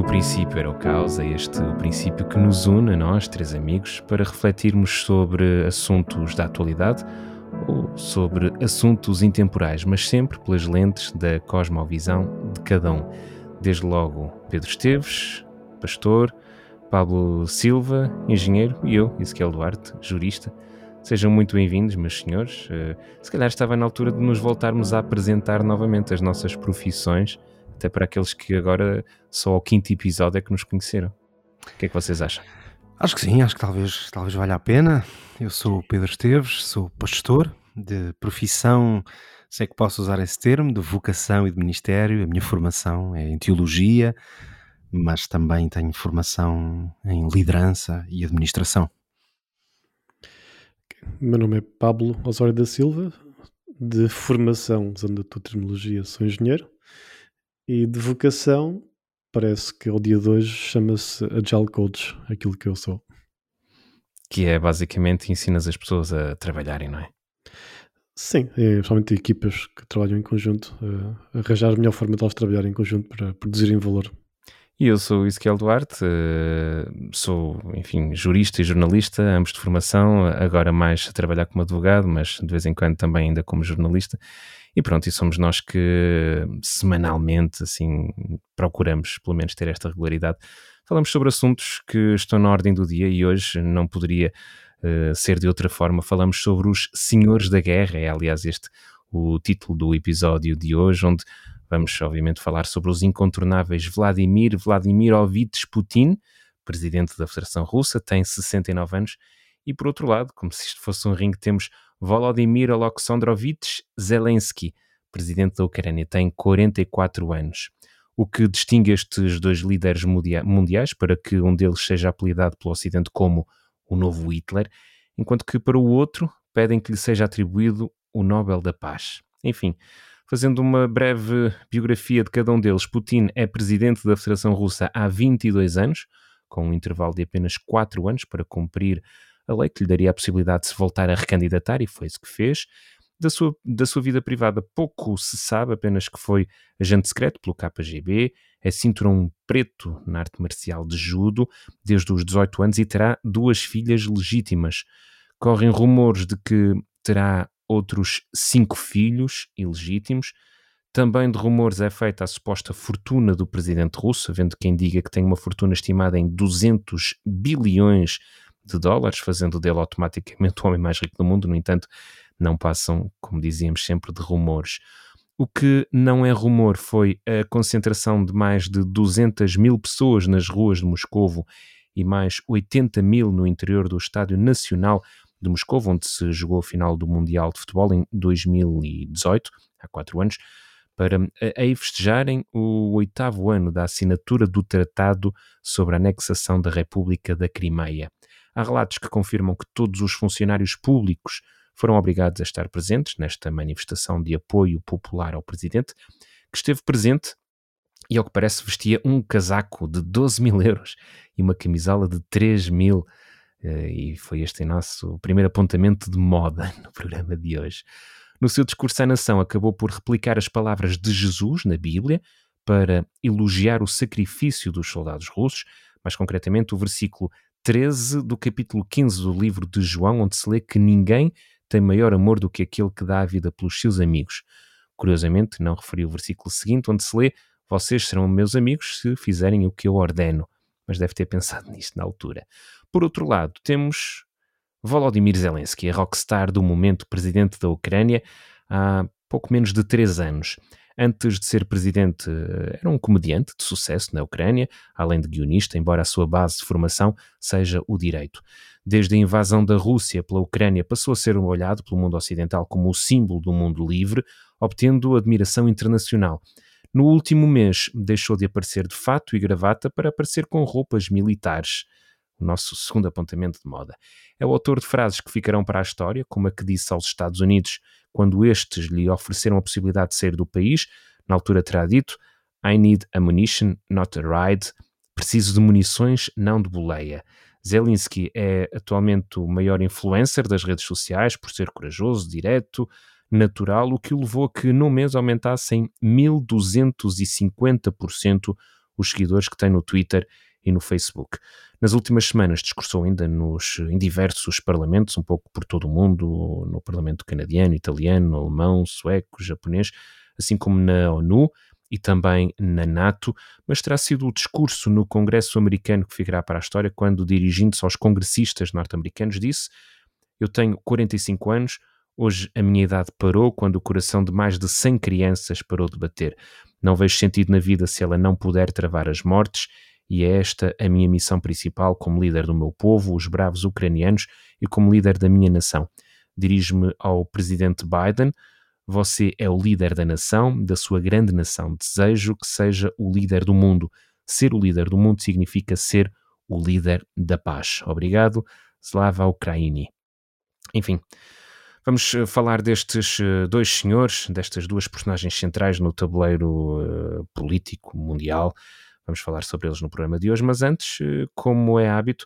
No princípio era o caos, é este o princípio que nos une nós, três amigos, para refletirmos sobre assuntos da atualidade ou sobre assuntos intemporais, mas sempre pelas lentes da cosmovisão de cada um. Desde logo Pedro Esteves, pastor, Pablo Silva, engenheiro, e eu, Ezequiel Duarte, jurista. Sejam muito bem-vindos, meus senhores. Uh, se calhar estava na altura de nos voltarmos a apresentar novamente as nossas profissões, até para aqueles que agora só ao quinto episódio é que nos conheceram. O que é que vocês acham? Acho que sim, acho que talvez, talvez valha a pena. Eu sou o Pedro Esteves, sou pastor de profissão, sei que posso usar esse termo, de vocação e de ministério. A minha formação é em teologia, mas também tenho formação em liderança e administração. Meu nome é Pablo Osório da Silva, de formação, usando a tua terminologia, sou engenheiro, e de vocação, parece que ao dia de hoje chama-se Agile Coach, aquilo que eu sou. Que é basicamente ensinas as pessoas a trabalharem, não é? Sim, é, principalmente equipas que trabalham em conjunto, uh, arranjar a melhor forma de elas trabalharem em conjunto para produzirem valor. E eu sou Ezequiel Duarte, eh, sou, enfim, jurista e jornalista, ambos de formação, agora mais a trabalhar como advogado, mas de vez em quando também ainda como jornalista. E pronto, e somos nós que semanalmente, assim, procuramos pelo menos ter esta regularidade. Falamos sobre assuntos que estão na ordem do dia e hoje não poderia uh, ser de outra forma. Falamos sobre os Senhores da Guerra, é aliás este o título do episódio de hoje, onde Vamos, obviamente, falar sobre os incontornáveis Vladimir Vladimirovich Putin, presidente da Federação Russa, tem 69 anos, e por outro lado, como se isto fosse um ringue, temos Volodymyr Alexandrovich Zelensky, presidente da Ucrânia, tem 44 anos. O que distingue estes dois líderes mundiais, para que um deles seja apelidado pelo Ocidente como o novo Hitler, enquanto que para o outro pedem que lhe seja atribuído o Nobel da Paz. Enfim, Fazendo uma breve biografia de cada um deles, Putin é presidente da Federação Russa há 22 anos, com um intervalo de apenas 4 anos para cumprir a lei que lhe daria a possibilidade de se voltar a recandidatar, e foi isso que fez. Da sua, da sua vida privada pouco se sabe, apenas que foi agente secreto pelo KGB, é cinturão preto na arte marcial de judo desde os 18 anos e terá duas filhas legítimas. Correm rumores de que terá outros cinco filhos ilegítimos. Também de rumores é feita a suposta fortuna do presidente russo, havendo quem diga que tem uma fortuna estimada em 200 bilhões de dólares, fazendo dele automaticamente o homem mais rico do mundo. No entanto, não passam, como dizíamos sempre, de rumores. O que não é rumor foi a concentração de mais de 200 mil pessoas nas ruas de Moscovo e mais 80 mil no interior do Estádio Nacional de Moscou, onde se jogou a final do Mundial de Futebol em 2018, há quatro anos, para aí festejarem o oitavo ano da assinatura do Tratado sobre a Anexação da República da Crimeia. Há relatos que confirmam que todos os funcionários públicos foram obrigados a estar presentes nesta manifestação de apoio popular ao presidente, que esteve presente e, ao que parece, vestia um casaco de 12 mil euros e uma camisola de 3 mil euros eh, e foi este nosso primeiro apontamento de moda no programa de hoje. No seu discurso à nação, acabou por replicar as palavras de Jesus na Bíblia para elogiar o sacrifício dos soldados russos, mais concretamente o versículo 13 do capítulo 15 do livro de João, onde se lê que ninguém tem maior amor do que aquele que dá a vida pelos seus amigos. Curiosamente, não referiu o versículo seguinte, onde se lê: Vocês serão meus amigos se fizerem o que eu ordeno. Mas deve ter pensado nisto na altura. Por outro lado, temos Volodymyr Zelensky, a rockstar do momento presidente da Ucrânia, há pouco menos de três anos. Antes de ser presidente, era um comediante de sucesso na Ucrânia, além de guionista, embora a sua base de formação seja o direito. Desde a invasão da Rússia pela Ucrânia, passou a ser olhado pelo mundo ocidental como o símbolo do mundo livre, obtendo admiração internacional. No último mês, deixou de aparecer de fato e gravata para aparecer com roupas militares o nosso segundo apontamento de moda. É o autor de frases que ficarão para a história, como a que disse aos Estados Unidos quando estes lhe ofereceram a possibilidade de sair do país. Na altura terá dito: I need ammunition, not a ride. Preciso de munições, não de boleia. Zelensky é atualmente o maior influencer das redes sociais por ser corajoso, direto, natural, o que o levou a que no mês aumentasse em 1250% os seguidores que tem no Twitter e no Facebook. Nas últimas semanas discursou ainda nos, em diversos parlamentos, um pouco por todo o mundo, no parlamento canadiano, italiano, alemão, sueco, japonês, assim como na ONU e também na NATO, mas terá sido o discurso no Congresso americano que ficará para a história quando, dirigindo-se aos congressistas norte-americanos, disse: Eu tenho 45 anos, hoje a minha idade parou quando o coração de mais de 100 crianças parou de bater. Não vejo sentido na vida se ela não puder travar as mortes e é esta a minha missão principal como líder do meu povo, os bravos ucranianos, e como líder da minha nação. Dirijo-me ao presidente Biden. Você é o líder da nação, da sua grande nação. Desejo que seja o líder do mundo. Ser o líder do mundo significa ser o líder da paz. Obrigado, Slava Ukraini. Enfim, vamos eh, falar destes eh, dois senhores, destas duas personagens centrais no tabuleiro uh, político mundial. Vamos falar sobre eles no programa de hoje, mas antes, eh, como é hábito,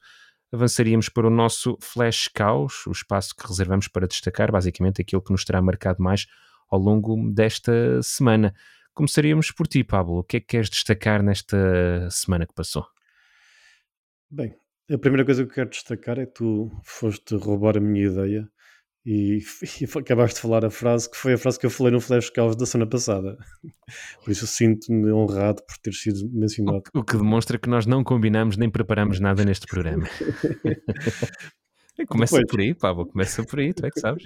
avançaríamos para o nosso Flash Caos, o espaço que reservamos para destacar basicamente aquilo que nos terá marcado mais ao longo desta semana. Começaríamos por ti, Pablo. O que é que queres destacar nesta semana que passou? Bem, a primeira coisa que eu quero destacar é que tu foste roubar a minha ideia e, e, acabaste de falar a frase que foi a frase que eu falei no Flash Caos da semana passada. Por isso sinto-me honrado por ter sido mencionado. O, o, que demonstra que nós não combinamos nem preparamos nada neste programa. começa Depois, por aí, Pablo, começa por aí, tu é que sabes.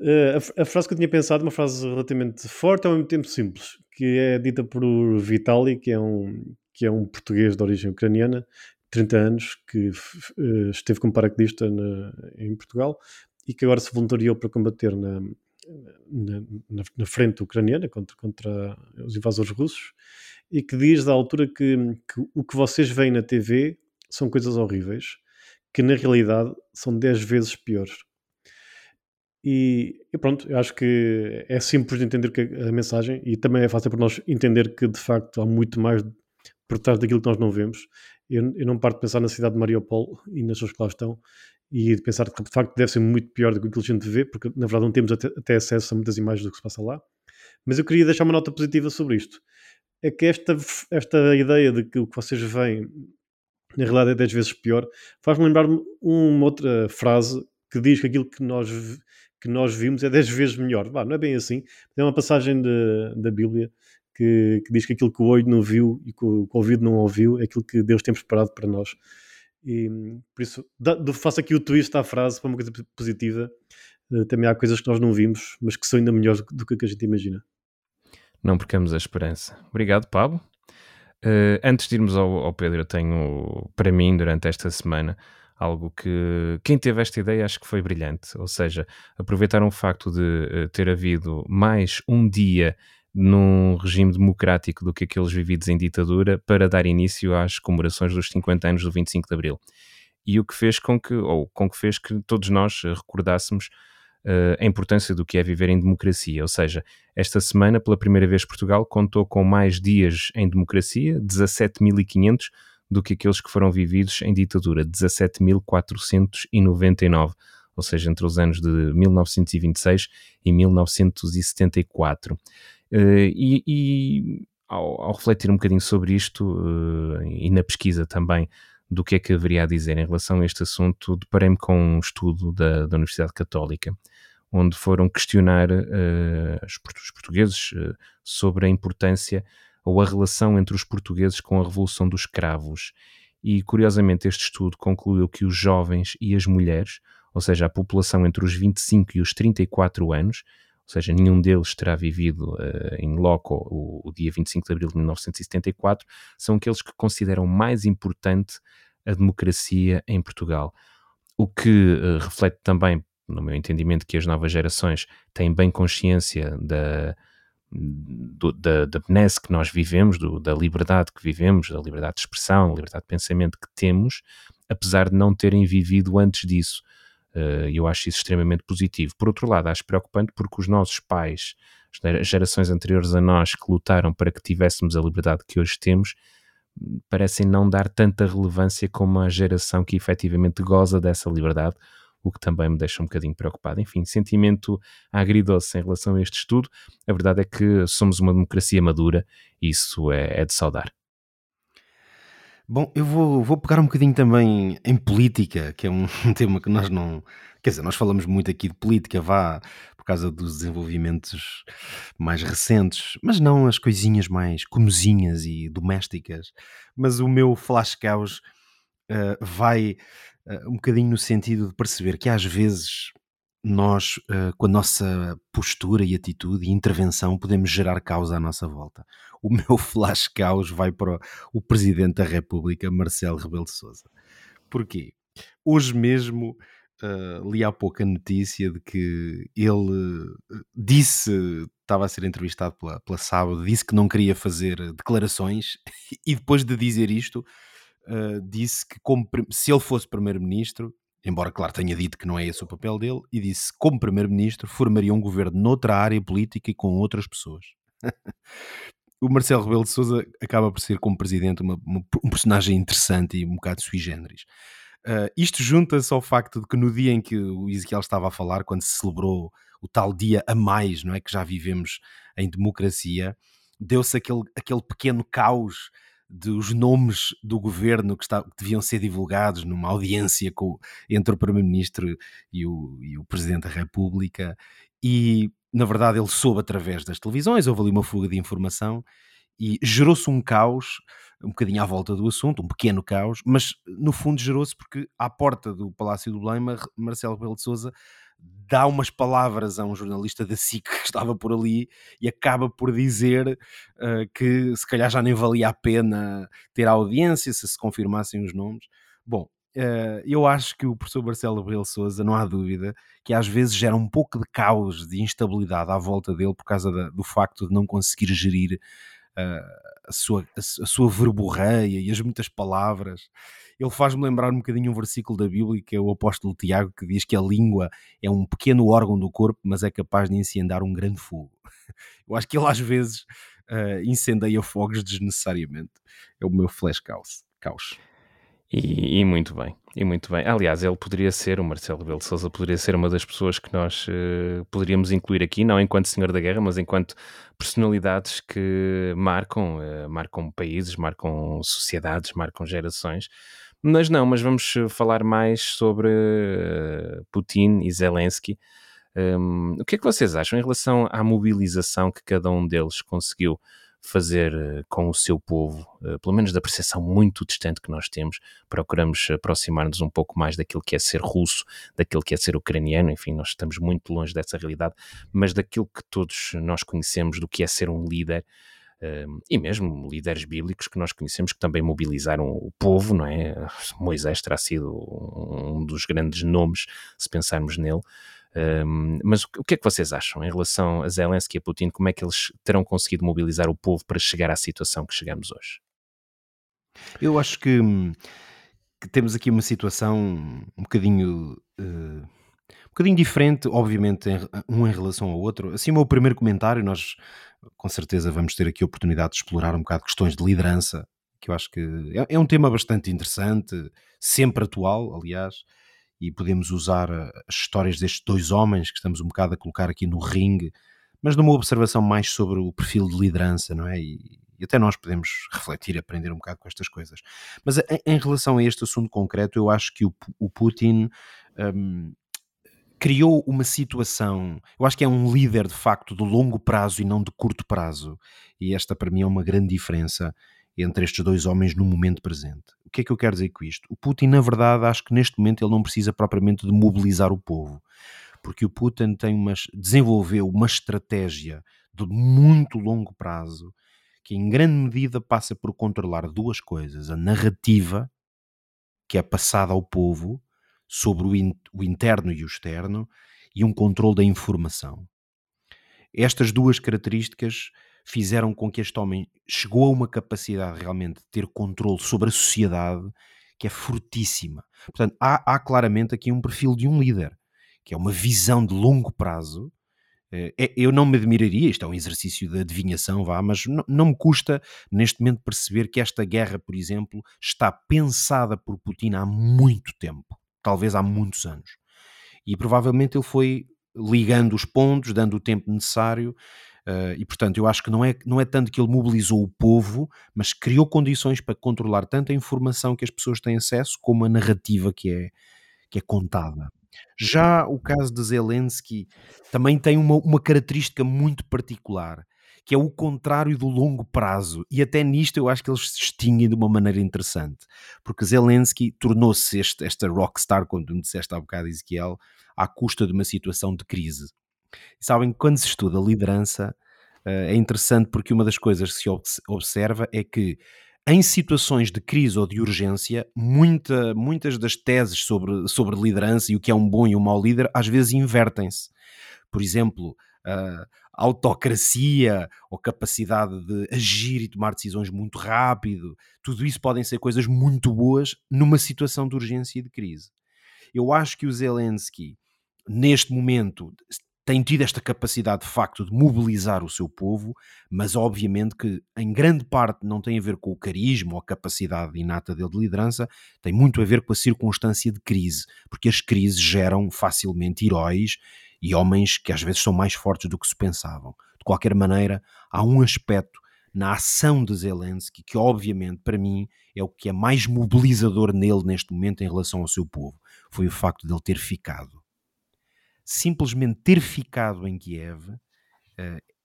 Uh, a, a, frase que eu tinha pensado, uma frase relativamente forte ao mesmo tempo simples, que é dita por Vitali, que é um, que é um português de origem ucraniana, 30 anos, que uh, esteve como paraquedista na, em Portugal, e que agora se voluntariou para combater na, na, na frente ucraniana contra, contra os invasores russos e que diz da altura que, que, o que vocês veem na TV são coisas horríveis que na realidade são 10 vezes piores. E, e, pronto, eu acho que é simples de entender a mensagem e também é fácil para nós entender que de facto há muito mais por trás daquilo que nós não vemos. Eu, eu não parto de pensar na cidade de Mariupol e nas pessoas que lá estão, e de pensar que de facto deve ser muito pior do que aquilo que a gente vê, porque na verdade não temos até, até acesso a muitas imagens do que se passa lá. Mas eu queria deixar uma nota positiva sobre isto. É que esta, esta ideia de que o que vocês veem na realidade é 10 vezes pior, faz-me lembrar uma outra frase que diz que aquilo que nós, que nós vimos é 10 vezes melhor. Bah, não é bem assim. É uma passagem de, da Bíblia que, que, diz que aquilo que o olho não viu e que o, que o ouvido não ouviu é aquilo que Deus tem preparado para nós. E por isso, faço aqui o twist à frase para uma coisa positiva. Uh, também há coisas que nós não vimos, mas que são ainda melhores do que, a gente imagina. Não percamos a esperança. Obrigado, Pablo. Uh, antes de irmos ao, ao, Pedro, eu tenho para mim, durante esta semana, algo que quem teve esta ideia acho que foi brilhante. Ou seja, aproveitar o facto de uh, ter havido mais um dia num regime democrático do que aqueles vividos em ditadura para dar início às comemorações dos 50 anos do 25 de Abril. E o que fez com que, ou com que fez que todos nós recordássemos uh, a importância do que é viver em democracia. Ou seja, esta semana, pela primeira vez, Portugal contou com mais dias em democracia, 17.500, do que aqueles que foram vividos em ditadura, 17.499 ou seja, entre os anos de 1926 e 1974. Uh, e, e ao, ao, refletir um bocadinho sobre isto uh, e na pesquisa também do que é que haveria a dizer em relação a este assunto, deparei-me com um estudo da, da, Universidade Católica, onde foram questionar uh, os portugueses sobre a importância ou a relação entre os portugueses com a Revolução dos Cravos. E curiosamente, este estudo concluiu que os jovens e as mulheres, ou seja, a população entre os 25 e os 34 anos, ou seja, nenhum deles terá vivido uh, em loco o, o, dia 25 de abril de 1974, são aqueles que consideram mais importante a democracia em Portugal. O que uh, reflete também, no meu entendimento, que as novas gerações têm bem consciência da, do, da, da benesse que nós vivemos, do, da liberdade que vivemos, da liberdade de expressão, da liberdade de pensamento que temos, apesar de não terem vivido antes disso. Eh, e eu acho isso extremamente positivo. Por outro lado, acho preocupante porque os nossos pais, as gerações anteriores a nós que lutaram para que tivéssemos a liberdade que hoje temos, parecem não dar tanta relevância como a geração que efetivamente goza dessa liberdade, o que também me deixa um bocadinho preocupado. Enfim, sentimento agridoce em relação a este estudo. A verdade é que somos uma democracia madura e isso é, é de saudar. Bom, eu vou, vou pegar um bocadinho também em política, que é um tema que nós não. Quer dizer, nós falamos muito aqui de política, vá, por causa dos desenvolvimentos mais recentes, mas não as coisinhas mais comezinhas e domésticas. Mas o meu flash caos uh, vai uh, um bocadinho no sentido de perceber que às vezes nós, uh, com a nossa postura e atitude e intervenção, podemos gerar caos à nossa volta. O meu flash caos vai para o, Presidente da República, Marcelo Rebelo de Sousa. Porquê? Hoje mesmo uh, li há pouco a notícia de que ele disse, estava a ser entrevistado pela, pela Sábado, disse que não queria fazer declarações e depois de dizer isto, uh, disse que como, se ele fosse Primeiro-Ministro, embora claro tenha dito que não é esse o papel dele, e disse como primeiro-ministro formaria um governo noutra área política e com outras pessoas. o Marcelo Rebelo de Sousa acaba por ser como presidente uma, uma, um personagem interessante e um bocado sui generis. Uh, isto junta-se ao facto de que no dia em que o Ezequiel estava a falar, quando se celebrou o tal dia a mais, não é, que já vivemos em democracia, deu-se aquele, aquele pequeno caos dos nomes do governo que, está, que deviam ser divulgados numa audiência com, entre o Primeiro-Ministro e o, e o Presidente da República, e na verdade ele soube através das televisões, houve ali uma fuga de informação e gerou-se um caos um bocadinho à volta do assunto, um pequeno caos, mas no fundo gerou-se porque à porta do Palácio do Belém, Marcelo Rebelo de Sousa dá umas palavras a um jornalista da SIC que estava por ali e acaba por dizer uh, que se calhar já nem valia a pena ter a audiência se se confirmassem os nomes. Bom, uh, eu acho que o professor Marcelo Abreu Souza, não há dúvida, que às vezes gera um pouco de caos, de instabilidade à volta dele por causa da, do facto de não conseguir gerir uh, a, sua, a, a sua verborreia e as muitas palavras ele faz-me lembrar um bocadinho um versículo da Bíblia, que é o apóstolo Tiago, que diz que a língua é um pequeno órgão do corpo, mas é capaz de incendiar um grande fogo. Eu acho que ele às vezes uh, incendeia fogos desnecessariamente. É o meu flash caos. caos. E, e, muito bem, e muito bem. Aliás, ele poderia ser, o Marcelo Rebelo de Sousa poderia ser uma das pessoas que nós uh, poderíamos incluir aqui, não enquanto Senhor da Guerra, mas enquanto personalidades que marcam, uh, marcam países, marcam sociedades, marcam gerações. Mas não, mas vamos eh, falar mais sobre uh, Putin e Zelensky. Um, o que é que vocês acham em relação à mobilização que cada um deles conseguiu fazer uh, com o seu povo, pelo menos da percepção muito distante que nós temos, procuramos aproximar-nos um pouco mais daquilo que é ser russo, daquilo que é ser ucraniano, enfim, nós estamos muito longe dessa realidade, mas daquilo que todos nós conhecemos do que é ser um líder, e mesmo líderes bíblicos que nós conhecemos que também mobilizaram o povo, não é? Moisés terá sido um dos grandes nomes, se pensarmos nele. Um, mas o que é que vocês acham em relação a Zelensky e a Putin? Como é que eles terão conseguido mobilizar o povo para chegar à situação que chegamos hoje? Eu acho que, que temos aqui uma situação um bocadinho. Uh, um bocadinho diferente, obviamente, um em relação ao outro. Assim, o meu primeiro comentário, nós com certeza vamos ter aqui a oportunidade de explorar um bocado questões de liderança, que eu acho que é, é um tema bastante interessante, sempre atual, aliás, e podemos usar eh, as histórias destes dois homens que estamos um bocado a colocar aqui no ringue, mas numa observação mais sobre o perfil de liderança, não é? E, e até nós podemos refletir aprender um bocado com estas coisas. Mas em, em relação a este assunto concreto, eu acho que o, o Putin um, criou uma situação. Eu acho que é um líder de facto de longo prazo e não de curto prazo. E esta para mim é uma grande diferença entre estes dois homens no momento presente. O que é que eu quero dizer com isto? O Putin, na verdade, acho que neste momento ele não precisa propriamente de mobilizar o povo, porque o Putin tem uma, desenvolveu uma estratégia de muito longo prazo que em grande medida passa por controlar duas coisas: a narrativa que é passada ao povo sobre o, in, o interno e o externo e um controle da informação. Estas duas características fizeram com que este homem chegou a uma capacidade realmente de ter controle sobre a sociedade que é fortíssima. Portanto, há, há claramente aqui um perfil de um líder, que é uma visão de longo prazo. Eh, é, eu não me admiraria, isto é um exercício de adivinhação, vá, mas não, não me custa neste momento perceber que esta guerra, por exemplo, está pensada por Putin há muito tempo talvez há muitos anos. E provavelmente ele foi ligando os pontos, dando o tempo necessário. Uh, e portanto, eu acho que não é, não é tanto que ele mobilizou o povo, mas criou condições para controlar tanto a informação que as pessoas têm acesso, como a narrativa que é, que é contada. Já o caso de Zelensky também tem uma, uma característica muito particular, que é o contrário do longo prazo. E até nisto eu acho que eles se distinguem de uma maneira interessante, porque Zelensky tornou-se esta rockstar, quando me disseste há bocado, Ezequiel, à custa de uma situação de crise. E sabem, quando se estuda liderança, eh, é interessante porque uma das coisas que se observa é que em situações de crise ou de urgência, muita, muitas das teses sobre, sobre liderança e o que é um bom e um mau líder às vezes invertem-se. Por exemplo, a autocracia ou capacidade de agir e tomar decisões muito rápido, tudo isso podem ser coisas muito boas numa situação de urgência e de crise. Eu acho que o Zelensky, neste momento, tem tido esta capacidade de facto de mobilizar o seu povo, mas obviamente que em grande parte não tem a ver com o carisma ou a capacidade inata dele de liderança, tem muito a ver com a circunstância de crise, porque as crises geram facilmente heróis e homens que às vezes são mais fortes do que se pensavam. De qualquer maneira, há um aspecto na ação de Zelensky que obviamente para mim é o que é mais mobilizador nele neste momento em relação ao seu povo, foi o facto de ele ter ficado simplesmente ter ficado em Kiev uh,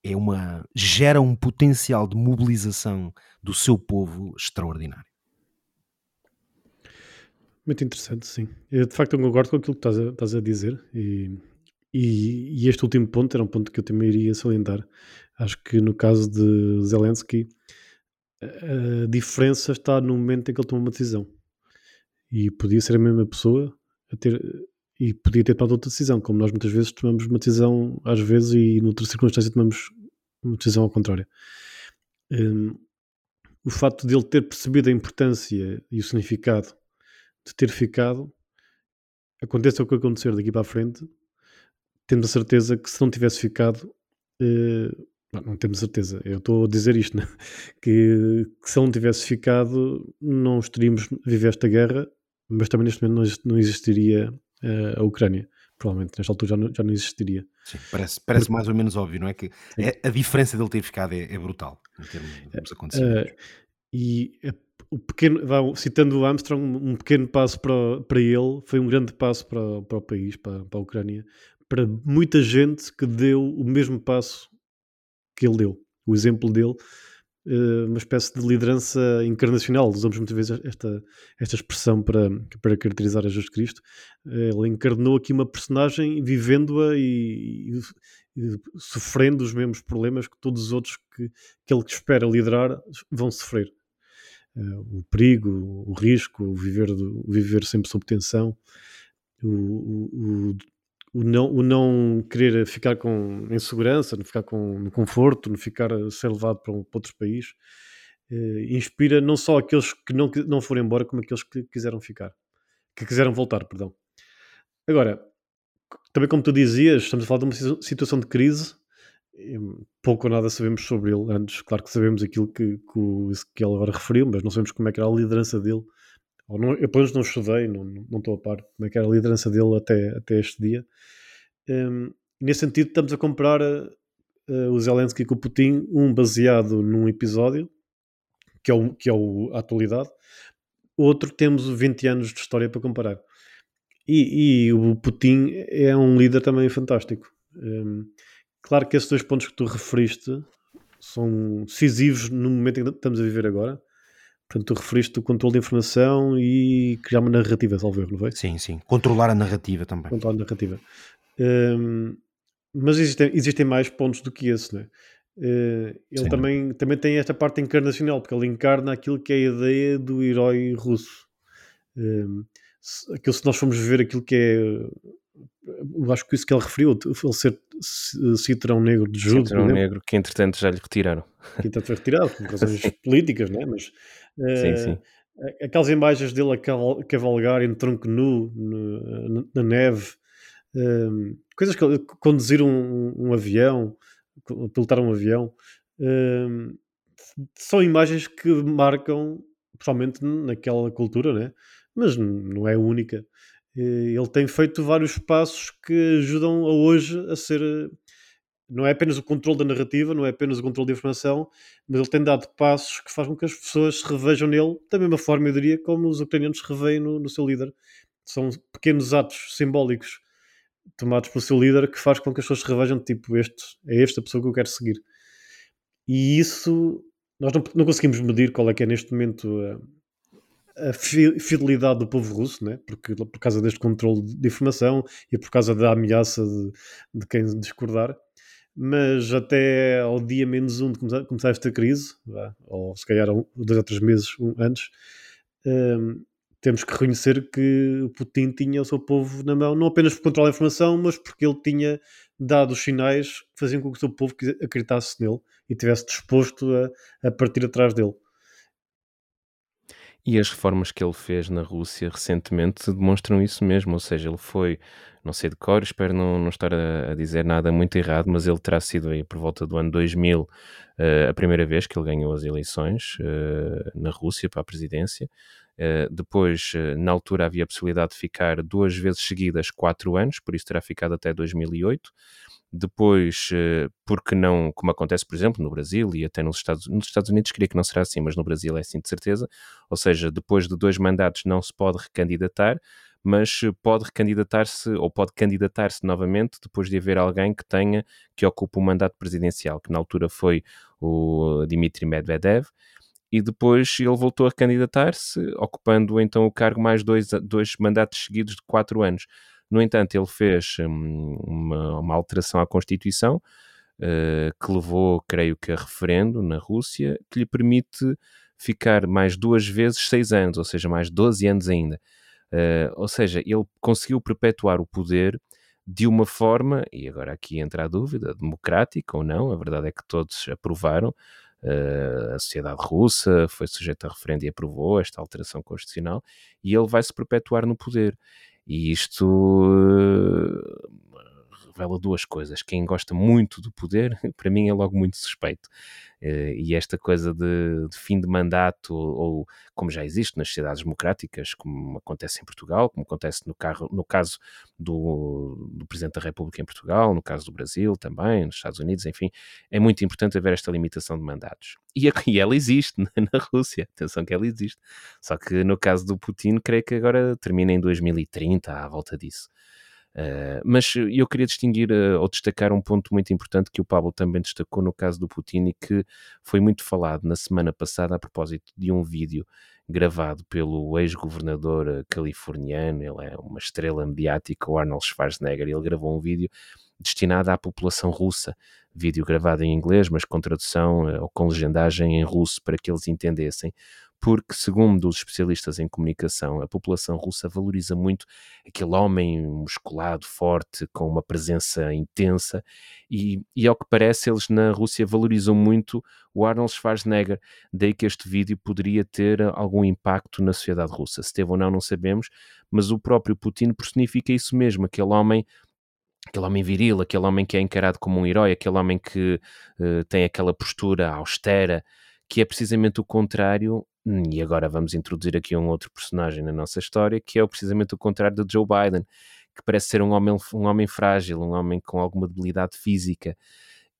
é uma, gera um potencial de mobilização do seu povo extraordinário. Muito interessante, sim. Eu, de facto, eu concordo com aquilo que estás a, estás a dizer e, e, e, este último ponto era um ponto que eu também iria salientar. Acho que no caso de Zelensky, a, diferença está no momento em que ele toma uma decisão. E podia ser a mesma pessoa a ter e podia ter tomado outra decisão, como nós muitas vezes tomamos uma decisão, às vezes, e noutra circunstância tomamos uma decisão ao contrário. Um, o facto de ele ter percebido a importância e o significado de ter ficado, aconteça o que acontecer daqui para a frente, temos a certeza que se não tivesse ficado, uh, não, temos certeza, eu estou a dizer isto, né? que, que, se não tivesse ficado, não estaríamos a viver esta guerra, mas também neste momento não existiria uh, a Ucrânia. Provavelmente nesta altura já não, já não existiria. Sim, parece, parece mais ou menos óbvio, não é? Que é, a diferença dele ter ficado é, é brutal em termos, em termos acontecimentos. Uh, e o pequeno, citando o Armstrong, um pequeno passo para, para ele foi um grande passo para, para o país, para, para a Ucrânia, para muita gente que deu o mesmo passo que ele deu. O exemplo dele eh, uma espécie de liderança encarnacional. Usamos muitas vezes esta, esta expressão para, para caracterizar a Jesus Cristo. Ele encarnou aqui uma personagem vivendo-a e, e, e, sofrendo os mesmos problemas que todos os outros que, que ele espera liderar vão sofrer. Uh, o perigo, o risco, o viver, o viver sempre sob tensão, o, o, o não, o não querer ficar com, em segurança, não ficar com, no conforto, não ficar a ser levado para, um, para outro país, eh, inspira não só aqueles que não, não foram embora, como aqueles que quiseram ficar, que quiseram voltar, perdão. Agora, também como tu dizias, estamos a falar de uma situação de crise, pouco ou nada sabemos sobre ele antes. Claro que sabemos aquilo que, que o agora referiu, mas não sabemos como é que era a liderança dele ou não, eu pelo menos não estudei, não, não estou a par como é que era a liderança dele até, até este dia. Um, nesse sentido, estamos a comparar uh, o Zelensky com o Putin, um baseado num episódio, que é, o, que é o, a atualidade, outro temos 20 anos de história para comparar. E, e o Putin é um líder também fantástico. Um, claro que esses dois pontos que tu referiste são decisivos no momento em que estamos a viver agora Portanto, tu referiste o controle de informação e criar uma narrativa, salvo erro, não foi? Sim, sim. Controlar a narrativa também. Controlar a narrativa. Um, mas existem, existem mais pontos do que esse, não é? Uh, ele também, também tem esta parte encarnacional, porque ele encarna aquilo que é a ideia do herói russo. Um, se, aquilo, se nós formos ver aquilo que é. Eu acho que isso que ele referiu, ele ser citrão negro de Judo. Citrão negro, que entretanto já lhe retiraram. Que entretanto foi retirado, por razões políticas, não é? Mas sim, sim. Eh, aquelas imagens dele a cavalgar em tronco nu no, na neve, um, ehm, coisas que conduzir um, um avião, pilotar um avião, um, ehm, são imagens que marcam, principalmente naquela cultura, né? mas não é a única. Ele tem feito vários passos que ajudam a hoje a ser não é apenas o controle da narrativa, não é apenas o controle da informação, mas ele tem dado passos que fazem com que as pessoas se revejam nele, da mesma forma, eu diria, como os ucranianos se reveem no, no seu líder. São pequenos atos simbólicos tomados pelo seu líder que faz com que as pessoas se revejam, tipo, este é esta pessoa que eu quero seguir. E isso, nós não, não conseguimos medir qual é que é neste momento a, a fidelidade do povo russo, né? porque por causa deste controle de informação e por causa da ameaça de, de quem discordar mas até ao dia menos um de começar, esta crise, ou se calhar dois ou três meses antes, um, temos que reconhecer que Putin tinha o seu povo na mão, não apenas por controlar a informação, mas porque ele tinha dado os sinais que faziam com que o seu povo acreditasse nele e tivesse disposto a, a partir atrás dele. E as reformas que ele fez na Rússia recentemente demonstram isso mesmo, ou seja, ele foi, não sei de cor, espero não, não estar a, a dizer nada muito errado, mas ele terá sido aí por volta do ano 2000 uh, eh, a primeira vez que ele ganhou as eleições uh, na Rússia para a presidência. Uh, depois, na altura, havia a possibilidade de ficar duas vezes seguidas quatro anos, por isso terá ficado até 2008 depois, porque não, como acontece, por exemplo, no Brasil e até nos Estados, nos Estados Unidos, queria que não será assim, mas no Brasil é assim de certeza, ou seja, depois de dois mandatos não se pode recandidatar, mas pode recandidatar-se ou pode candidatar-se novamente depois de haver alguém que tenha, que ocupe o mandato presidencial, que na altura foi o Dmitry Medvedev, e depois ele voltou a candidatar-se, ocupando então o cargo mais dois, dois mandatos seguidos de quatro anos. No entanto, ele fez hum, uma, uma alteração à Constituição uh, que levou, creio que, a referendo na Rússia, que lhe permite ficar mais duas vezes seis anos, ou seja, mais 12 anos ainda. Uh, ou seja, ele conseguiu perpetuar o poder de uma forma, e agora aqui entra a dúvida, democrática ou não, a verdade é que todos aprovaram, uh, a sociedade russa foi sujeita a referendo e aprovou esta alteração constitucional, e ele vai se perpetuar no poder. E isto uh, revela duas coisas. Quem gosta muito do poder, para mim, é logo muito suspeito. Uh, e esta coisa de, de, fim de mandato, ou como já existe nas sociedades democráticas, como acontece em Portugal, como acontece no, carro, no caso do, do, Presidente da República em Portugal, no caso do Brasil também, nos Estados Unidos, enfim, é muito importante haver esta limitação de mandatos. E, e ela existe na Rússia, atenção que ela existe. Só que no caso do Putin, creio que agora termina em 2030, à volta disso. Uh, mas eu queria distinguir uh, ou destacar um ponto muito importante que o Pablo também destacou no caso do Putin e que foi muito falado na semana passada a propósito de um vídeo gravado pelo ex-governador uh, californiano, ele é uma estrela mediática, o Arnold Schwarzenegger, ele gravou um vídeo destinado à população russa, vídeo gravado em inglês, mas com tradução ou com legendagem em russo para que eles entendessem porque, segundo os especialistas em comunicação, a população russa valoriza muito aquele homem musculado, forte, com uma presença intensa, e, e ao que parece, eles na Rússia valorizam muito o Arnold Schwarzenegger, daí que este vídeo poderia ter algum impacto na sociedade russa. Se teve ou não, não sabemos, mas o próprio Putin personifica isso mesmo, aquele homem aquele homem viril, aquele homem que é encarado como um herói, aquele homem que uh, tem aquela postura austera, que é precisamente o contrário e agora vamos introduzir aqui um outro personagem na nossa história, que é precisamente o contrário de Joe Biden, que parece ser um homem, um homem frágil, um homem com alguma debilidade física.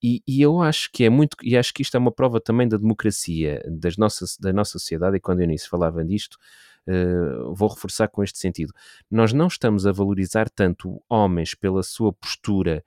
E, e, eu acho que é muito, e acho que isto é uma prova também da democracia das nossas, da nossa sociedade, e quando eu nisso falava disto, uh, vou reforçar com este sentido. Nós não estamos a valorizar tanto homens pela sua postura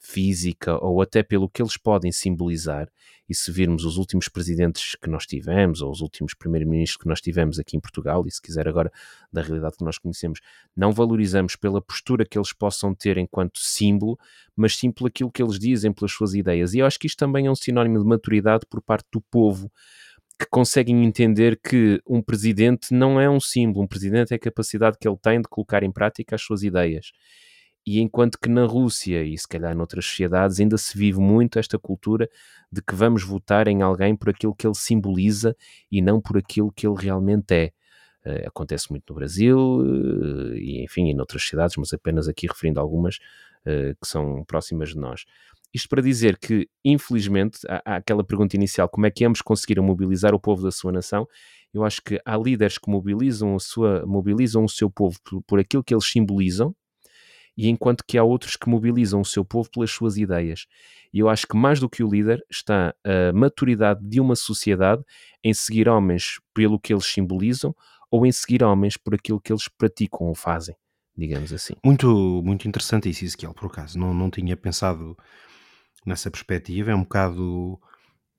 física ou até pelo que eles podem simbolizar. E se virmos os últimos presidentes que nós tivemos, ou os últimos primeiros-ministros que nós tivemos aqui em Portugal, e se quiser agora da realidade que nós conhecemos, não valorizamos pela postura que eles possam ter enquanto símbolo, mas sim pelo aquilo que eles dizem, pelas suas ideias. E eu acho que isto também é um sinónimo de maturidade por parte do povo que conseguem entender que um presidente não é um símbolo, um presidente é a capacidade que ele tem de colocar em prática as suas ideias. E enquanto que na Rússia e se calhar noutras sociedades ainda se vive muito esta cultura de que vamos votar em alguém por aquilo que ele simboliza e não por aquilo que ele realmente é. Uh, acontece muito no Brasil uh, e enfim em outras cidades, mas apenas aqui referindo algumas uh, que são próximas de nós. Isto para dizer que, infelizmente, há, há, aquela pergunta inicial: como é que ambos conseguiram mobilizar o povo da sua nação? Eu acho que há líderes que mobilizam, a sua, mobilizam o seu povo por, por aquilo que eles simbolizam, e enquanto que há outros que mobilizam o seu povo pelas suas ideias. E eu acho que mais do que o líder está a maturidade de uma sociedade em seguir homens pelo que eles simbolizam ou em seguir homens por aquilo que eles praticam ou fazem, digamos assim. Muito, muito interessante isso, Ezequiel, por acaso. Não, não tinha pensado nessa perspectiva. É um bocado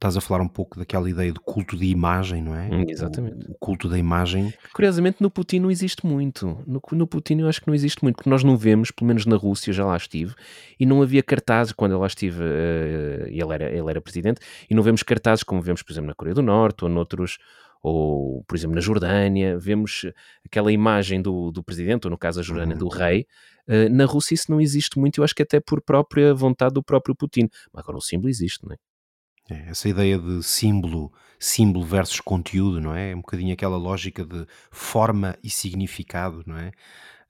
Estás a falar um pouco daquela ideia de culto de imagem, não é? Hum, exatamente. O, culto da imagem. Curiosamente, no Putin não existe muito. No, no, Putin eu acho que não existe muito, porque nós não vemos, pelo menos na Rússia, já lá estive, e não havia cartazes quando eu lá estive, uh, e ele era, ele era presidente, e não vemos cartazes como vemos, por exemplo, na Coreia do Norte ou noutros, ou por exemplo na Jordânia, vemos aquela imagem do, do presidente, ou no caso a Jordânia, uhum. do rei. Uh, na Rússia isso não existe muito, eu acho que até por própria vontade do próprio Putin. Mas agora o símbolo existe, não é? É, essa ideia de símbolo, símbolo versus conteúdo, não é? É um bocadinho aquela lógica de forma e significado, não é?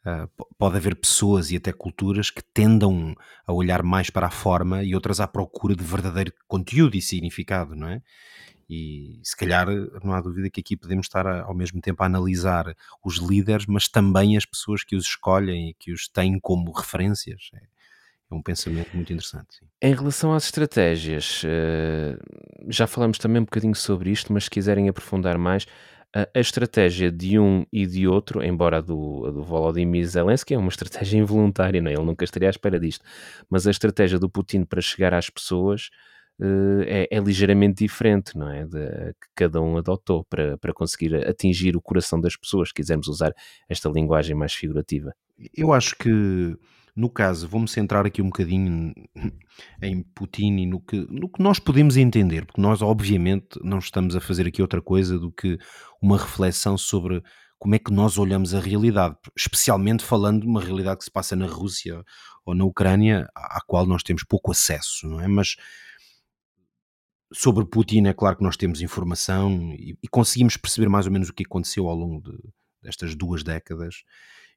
Uh, pode haver pessoas e até culturas que tendam a olhar mais para a forma e outras à procura de verdadeiro conteúdo e significado, não é? E se calhar não há dúvida que aqui podemos estar a, ao mesmo tempo a analisar os líderes, mas também as pessoas que os escolhem e que os têm como referências. É, é um pensamento muito interessante. Sim. Em relação às estratégias, eh, já falamos também um bocadinho sobre isto, mas se quiserem aprofundar mais, a, estratégia de um e de outro, embora a do, a do Volodymyr Zelensky é uma estratégia involuntária, não é? ele nunca estaria à espera disto, mas a estratégia do Putin para chegar às pessoas eh, é, é, ligeiramente diferente, não é? De, que cada um adotou para, para conseguir atingir o coração das pessoas, se quisermos usar esta linguagem mais figurativa. Eu acho que no caso, vou-me centrar aqui um bocadinho em Putin e no que, no que nós podemos entender, porque nós, obviamente, não estamos a fazer aqui outra coisa do que uma reflexão sobre como é que nós olhamos a realidade, especialmente falando de uma realidade que se passa na Rússia ou na Ucrânia, à qual nós temos pouco acesso, não é? Mas sobre Putin, é claro que nós temos informação e, e conseguimos perceber mais ou menos o que aconteceu ao longo de, destas duas décadas.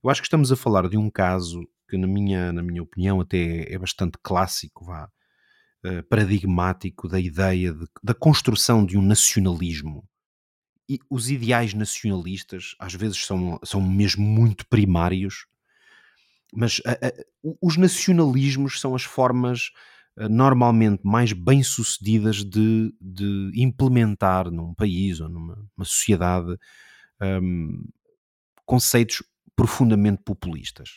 Eu acho que estamos a falar de um caso que na minha, na minha opinião até é bastante clássico, vá, uh, paradigmático da ideia de, da construção de um nacionalismo. E os ideais nacionalistas às vezes são, são mesmo muito primários, mas os nacionalismos são as formas normalmente mais bem-sucedidas de, de implementar num país ou numa sociedade um, conceitos profundamente populistas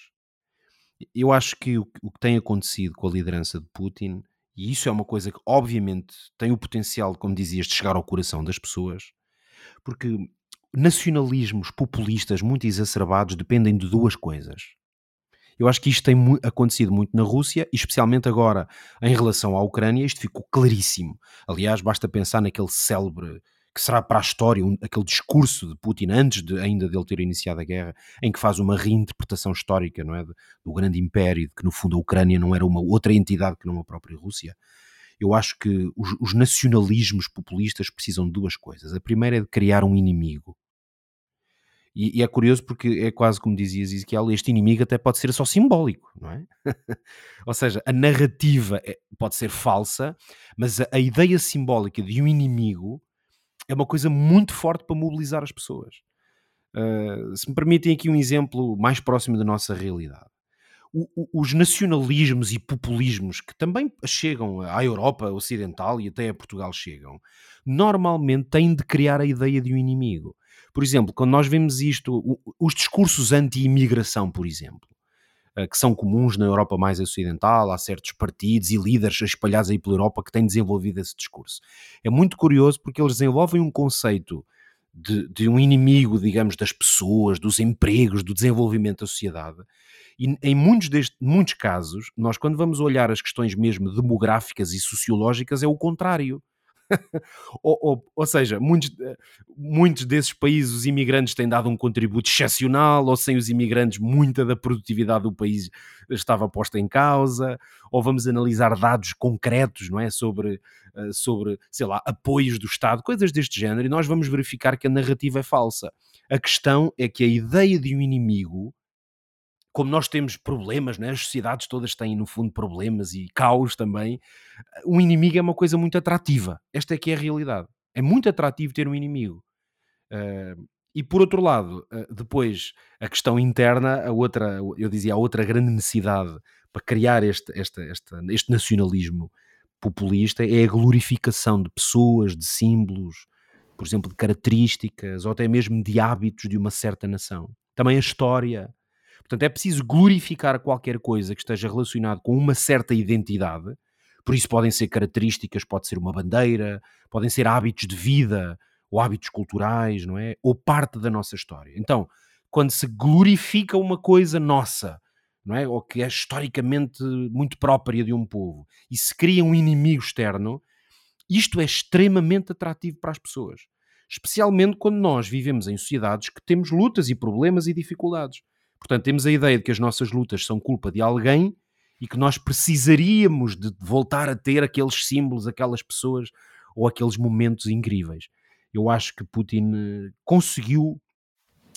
eu acho que o, que tem acontecido com a liderança de Putin, e isso é uma coisa que obviamente tem o potencial, como dizias, de chegar ao coração das pessoas, porque nacionalismos populistas muito exacerbados dependem de duas coisas. Eu acho que isto tem acontecido muito na Rússia, especialmente agora em relação à Ucrânia, isto ficou claríssimo. Aliás, basta pensar naquele célebre que será para a história um, aquele discurso de Putin antes de, ainda dele ter iniciado a guerra, em que faz uma reinterpretação histórica, não é, do grande império, de que no fundo a Ucrânia não era uma outra entidade que não a própria Rússia. Eu acho que os, os nacionalismos populistas precisam de duas coisas. A primeira é de criar um inimigo. E, e, é curioso porque é quase como dizias, Ezequiel, este inimigo até pode ser só simbólico, não é? Ou seja, a narrativa é, pode ser falsa, mas a, a, ideia simbólica de um inimigo é uma coisa muito forte para mobilizar as pessoas. Uh, se me permitem aqui um exemplo mais próximo da nossa realidade. O, o, os nacionalismos e populismos que também chegam à Europa Ocidental e até a Portugal chegam, normalmente têm de criar a ideia de um inimigo. Por exemplo, quando nós vemos isto, os discursos anti-imigração, por exemplo, que são comuns na Europa mais ocidental, há certos partidos e líderes espalhados aí pela Europa que têm desenvolvido esse discurso. É muito curioso porque eles desenvolvem um conceito de, de um inimigo, digamos, das pessoas, dos empregos, do desenvolvimento da sociedade. E em muitos, deste, muitos casos, nós quando vamos olhar as questões mesmo demográficas e sociológicas, é o contrário ou, ou, ou, seja, muitos, eh, muitos desses países os imigrantes têm dado um contributo excepcional, ou sem os imigrantes muita da produtividade do país estava posta em causa, ou vamos analisar dados concretos, não é, sobre, eh, sobre, sei lá, apoios do Estado, coisas deste género, e nós vamos verificar que a narrativa é falsa. A questão é que a ideia de um inimigo como nós temos problemas, né? as sociedades todas têm no fundo problemas e caos também, um inimigo é uma coisa muito atrativa. Esta é que é a realidade. É muito atrativo ter um inimigo. Uh, e por outro lado, uh, depois a questão interna, a outra, eu dizia, a outra grande necessidade para criar este, este, este, este nacionalismo populista é a glorificação de pessoas, de símbolos, por exemplo, de características ou até mesmo de hábitos de uma certa nação. Também a história. Portanto, é preciso glorificar qualquer coisa que esteja relacionado com uma certa identidade. Por isso podem ser características, pode ser uma bandeira, podem ser hábitos de vida ou hábitos culturais, não é? Ou parte da nossa história. Então, quando se glorifica uma coisa nossa, não é? Ou que é historicamente muito própria de um povo e se cria um inimigo externo, isto é extremamente atrativo para as pessoas. Especialmente quando nós vivemos em sociedades que temos lutas e problemas e dificuldades. Portanto, temos a ideia de que as nossas lutas são culpa de alguém e que nós precisaríamos de voltar a ter aqueles símbolos, aquelas pessoas ou aqueles momentos incríveis. Eu acho que Putin eh, conseguiu,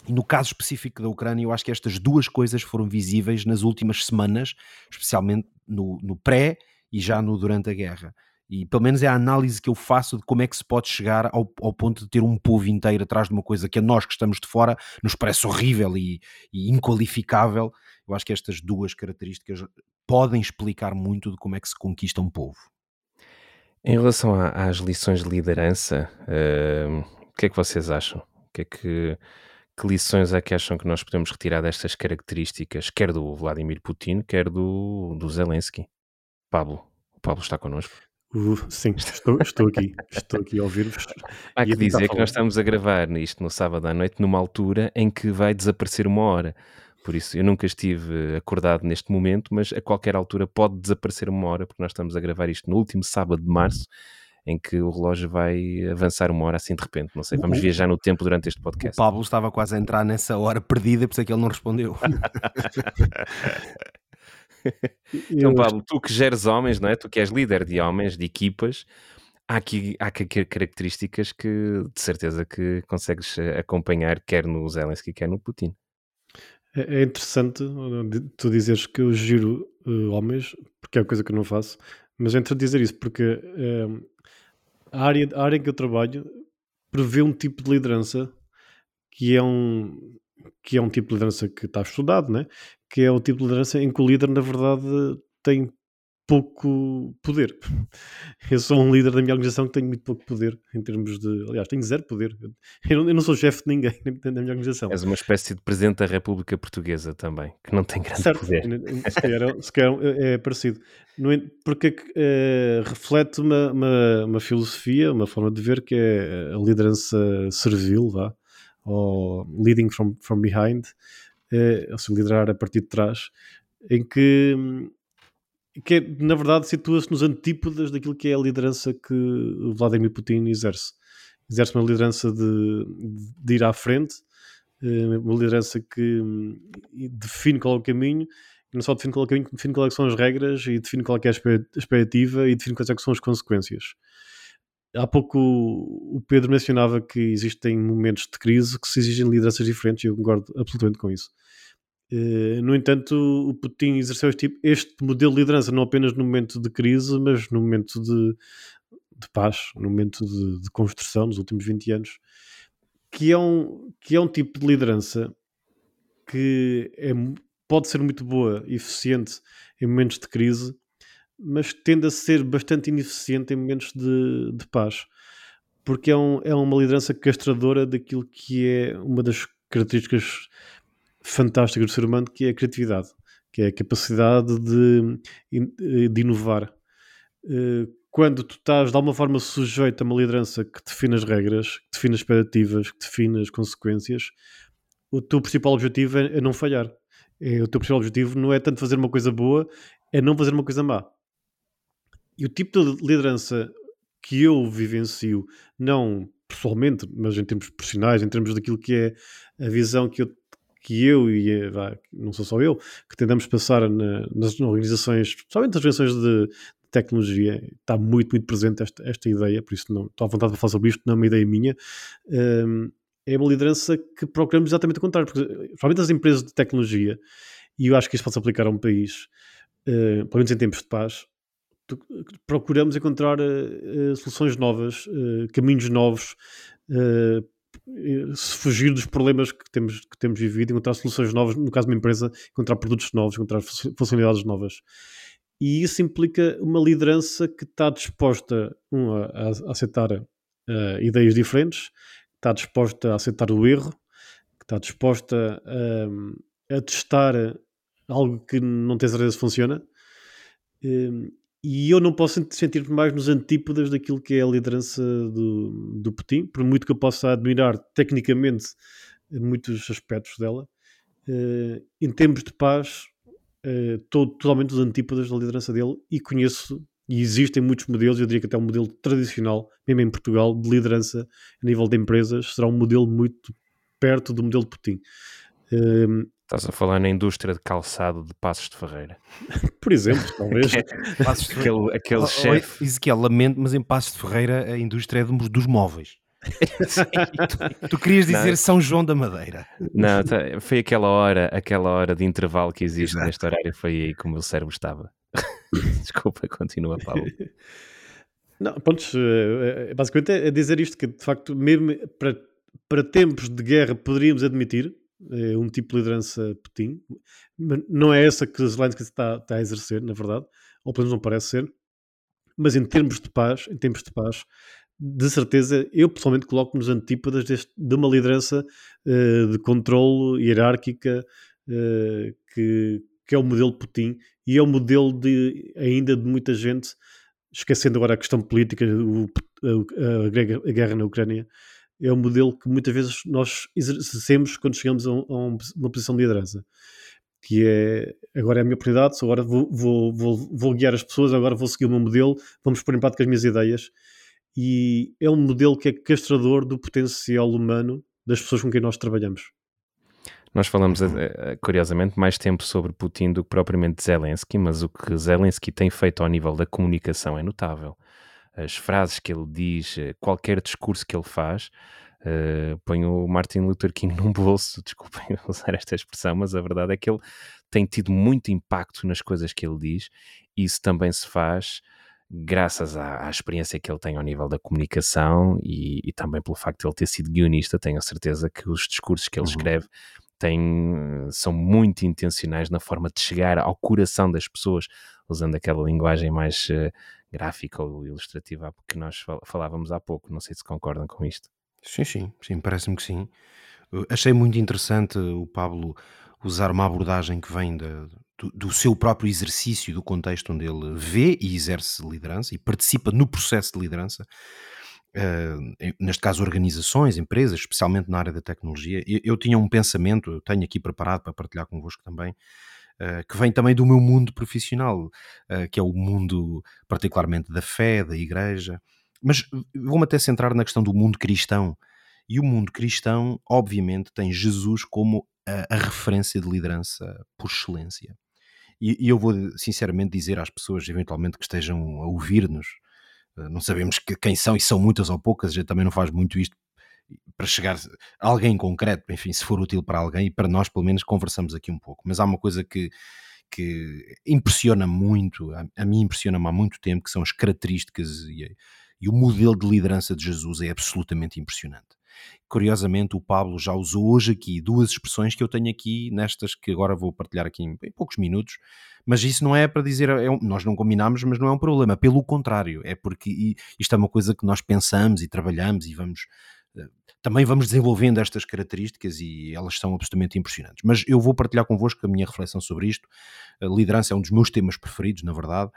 e no caso específico da Ucrânia, eu acho que estas duas coisas foram visíveis nas últimas semanas, especialmente no, no pré e já no durante a guerra. E pelo menos é a análise que eu faço de como é que se pode chegar ao, ao ponto de ter um povo inteiro atrás de uma coisa que a nós que estamos de fora nos parece horrível e, e inqualificável. Eu acho que estas duas características podem explicar muito de como é que se conquista um povo. Em relação a, às lições de liderança, uh, o que é que vocês acham? Que é que, que lições é que acham que nós podemos retirar destas características, quer do Vladimir Putin, quer do, do Zelensky? Pablo, o Pablo está connosco. Uh, sim, estou, estou aqui, estou aqui a ouvir-vos. Há que dizer que nós estamos a gravar isto no sábado à noite, numa altura em que vai desaparecer uma hora. Por isso, eu nunca estive acordado neste momento, mas a qualquer altura pode desaparecer uma hora, porque nós estamos a gravar isto no último sábado de março, em que o relógio vai avançar uma hora assim de repente. Não sei, vamos viajar no tempo durante este podcast. O Pablo estava quase a entrar nessa hora perdida, por isso é que ele não respondeu. então, Pablo, tu que geres homens, não é? Tu que és líder de homens, de equipas, há aqui, há aqui características que de certeza que consegues eh, acompanhar, quer no Zelensky, quer no Putin. É, é interessante tu dizeres que eu giro uh, homens, porque é uma coisa que eu não faço, mas é interessante dizer isso, porque uh, a, área, a área em que eu trabalho prevê um tipo de liderança que é um, que é um tipo de liderança que está estudado, né? Que é o tipo de liderança em que o líder, na verdade, tem pouco poder. Eu sou um líder da minha organização que tenho muito pouco poder em termos de. Aliás, tenho zero poder. Eu não, eu não sou chefe de ninguém da minha organização. És uma espécie de presidente da República Portuguesa também, que não tem grande certo. poder. Se calhar, se calhar é, é parecido. Porque é, reflete uma, uma, uma, filosofia, uma forma de ver que é a liderança servil, vá, ou leading from, from behind, é, ou seja, liderar a partir de trás, em que que é, na verdade situa-se nos antípodas daquilo que é a liderança que Vladimir Putin exerce. Exerce uma liderança de, de ir à frente, eh, uma liderança que hum, define qual é o caminho, não só define qual é o caminho, define quais são as regras e define qual é, é a expectativa e define quais é são as consequências. Há pouco o Pedro mencionava que existem momentos de crise que se exigem lideranças diferentes e eu concordo absolutamente com isso. Uh, no entanto, o Putin exerceu este, tipo, este, modelo de liderança não apenas no momento de crise, mas no momento de, de paz, no momento de, de, construção, nos últimos 20 anos, que é um, que é um tipo de liderança que é, pode ser muito boa e eficiente em momentos de crise, mas tende a ser bastante ineficiente em momentos de, de paz, porque é, um, é uma liderança castradora daquilo que é uma das características fantástica do ser humano que é a criatividade, que é a capacidade de, de inovar. Eh, quando tu estás de alguma forma sujeito a uma liderança que define as regras, que define as expectativas, que define as consequências, o teu principal objetivo é, é não falhar. É, o teu principal objetivo não é tanto fazer uma coisa boa, é não fazer uma coisa má. E o tipo de liderança que eu vivencio, não pessoalmente, mas em termos profissionais, em termos daquilo que é a visão que eu que eu e vá, não sou só eu, que tentamos passar na, nas organizações, especialmente nas organizações de, tecnologia, está muito, muito presente esta, esta ideia, por isso não estou à vontade de falar sobre isto, não é uma ideia minha. Um, é uma liderança que procuramos exatamente o contrário, porque principalmente as empresas de tecnologia, e eu acho que isto pode se aplicar a um país, uh, pelo menos em tempos de paz, procuramos encontrar uh, soluções novas, uh, caminhos novos, se fugir dos problemas que temos, que temos vivido, encontrar soluções novas, no caso de uma empresa, encontrar produtos novos, encontrar funcionalidades novas. E isso implica uma liderança que está disposta um, a, a, aceitar uh, ideias diferentes, está disposta a aceitar o erro, está disposta a, a testar algo que não tem certeza se funciona. Um, e eu não posso sentir-me mais nos antípodas daquilo que é a liderança do, do Putin, por muito que eu possa admirar tecnicamente muitos aspectos dela. Uh, em termos de paz, uh, totalmente os antípodas da liderança dele e conheço e existem muitos modelos, eu diria que até um modelo tradicional, mesmo em Portugal, de liderança a nível de empresas, será um modelo muito perto do modelo de Putin. Uh, Estás a falar na indústria de calçado de Passos de Ferreira. Por exemplo, talvez. Passos de Ferreira. Aquele, aquele oh, chefe. Ezequiel, lamento, mas em Passos de Ferreira a indústria é dos móveis. tu, tu, querias dizer não, São João da Madeira. Não, tá, foi aquela hora, aquela hora de intervalo que existe Exato. neste horário, foi aí que o meu cérebro estava. Desculpa, continua, Paulo. Não, pontos, eh, eh, basicamente é dizer isto, que de facto, mesmo para, para tempos de guerra poderíamos admitir é um tipo de liderança Putin, não é essa que Zelensky está, está a exercer, na verdade, ou pelo menos não parece ser, mas em termos de paz, em termos de paz, de certeza, eu pessoalmente coloco nos antípodas deste, de uma liderança uh, de controle hierárquica uh, que, que é o modelo Putin e é o modelo de, ainda de muita gente, esquecendo agora a questão política, o, a, a guerra na Ucrânia, é um modelo que muitas vezes nós exercemos quando chegamos a, um, a, uma posição de liderança. Que é agora é a minha prioridade, agora vou, vou, vou, vou guiar as pessoas, agora vou seguir o meu modelo, vamos pôr em prática as minhas ideias. E é um modelo que é castrador do potencial humano das pessoas com quem nós trabalhamos. Nós falamos, eh, eh, curiosamente, mais tempo sobre Putin do que propriamente Zelensky, mas o que Zelensky tem feito ao nível da comunicação é notável as frases que ele diz, eh, qualquer discurso que ele faz, uh, põe o Martin Luther King num bolso, desculpem usar esta expressão, mas a verdade é que ele tem tido muito impacto nas coisas que ele diz, e isso também se faz graças à, à, experiência que ele tem ao nível da comunicação e, e, também pelo facto de ele ter sido guionista, tenho a certeza que os discursos que ele uhum. escreve têm, são muito intencionais na forma de chegar ao coração das pessoas, usando aquela linguagem mais uh, gráfica ou ilustrativa que nós falávamos há pouco. Não sei se concordam com isto. Sim, sim, sim, parece-me que sim. achei muito interessante o Pablo usar uma abordagem que vem do, do, seu próprio exercício, do contexto onde ele vê e exerce liderança e participa no processo de liderança. Uh, neste caso, organizações, empresas, especialmente na área da tecnologia. Eu, eu tinha um pensamento, tenho aqui preparado para partilhar convosco também, uh, que vem também do meu mundo profissional, uh, que é o mundo particularmente da fé, da igreja. Mas vou-me até centrar na questão do mundo cristão. E o mundo cristão, obviamente, tem Jesus como a, a referência de liderança por excelência. E, e, eu vou sinceramente dizer às pessoas, eventualmente, que estejam a ouvir-nos, uh, não sabemos que, quem são e são muitas ou poucas, a gente também não faz muito isto para chegar a alguém concreto, enfim, se for útil para alguém e para nós, pelo menos, conversamos aqui um pouco. Mas há uma coisa que, que impressiona muito, a, a mim impressiona-me há muito tempo, que são as características e, e o modelo de liderança de Jesus é absolutamente impressionante. Curiosamente, o Pablo já usou hoje aqui duas expressões que eu tenho aqui, nestas que agora vou partilhar aqui em, em poucos minutos, mas isso não é para dizer, é um, nós não combinamos, mas não é um problema, pelo contrário, é porque isto é uma coisa que nós pensamos e trabalhamos e vamos também vamos desenvolvendo estas características e elas são absolutamente impressionantes. Mas eu vou partilhar convosco a minha reflexão sobre isto. A liderança é um dos meus temas preferidos, na verdade.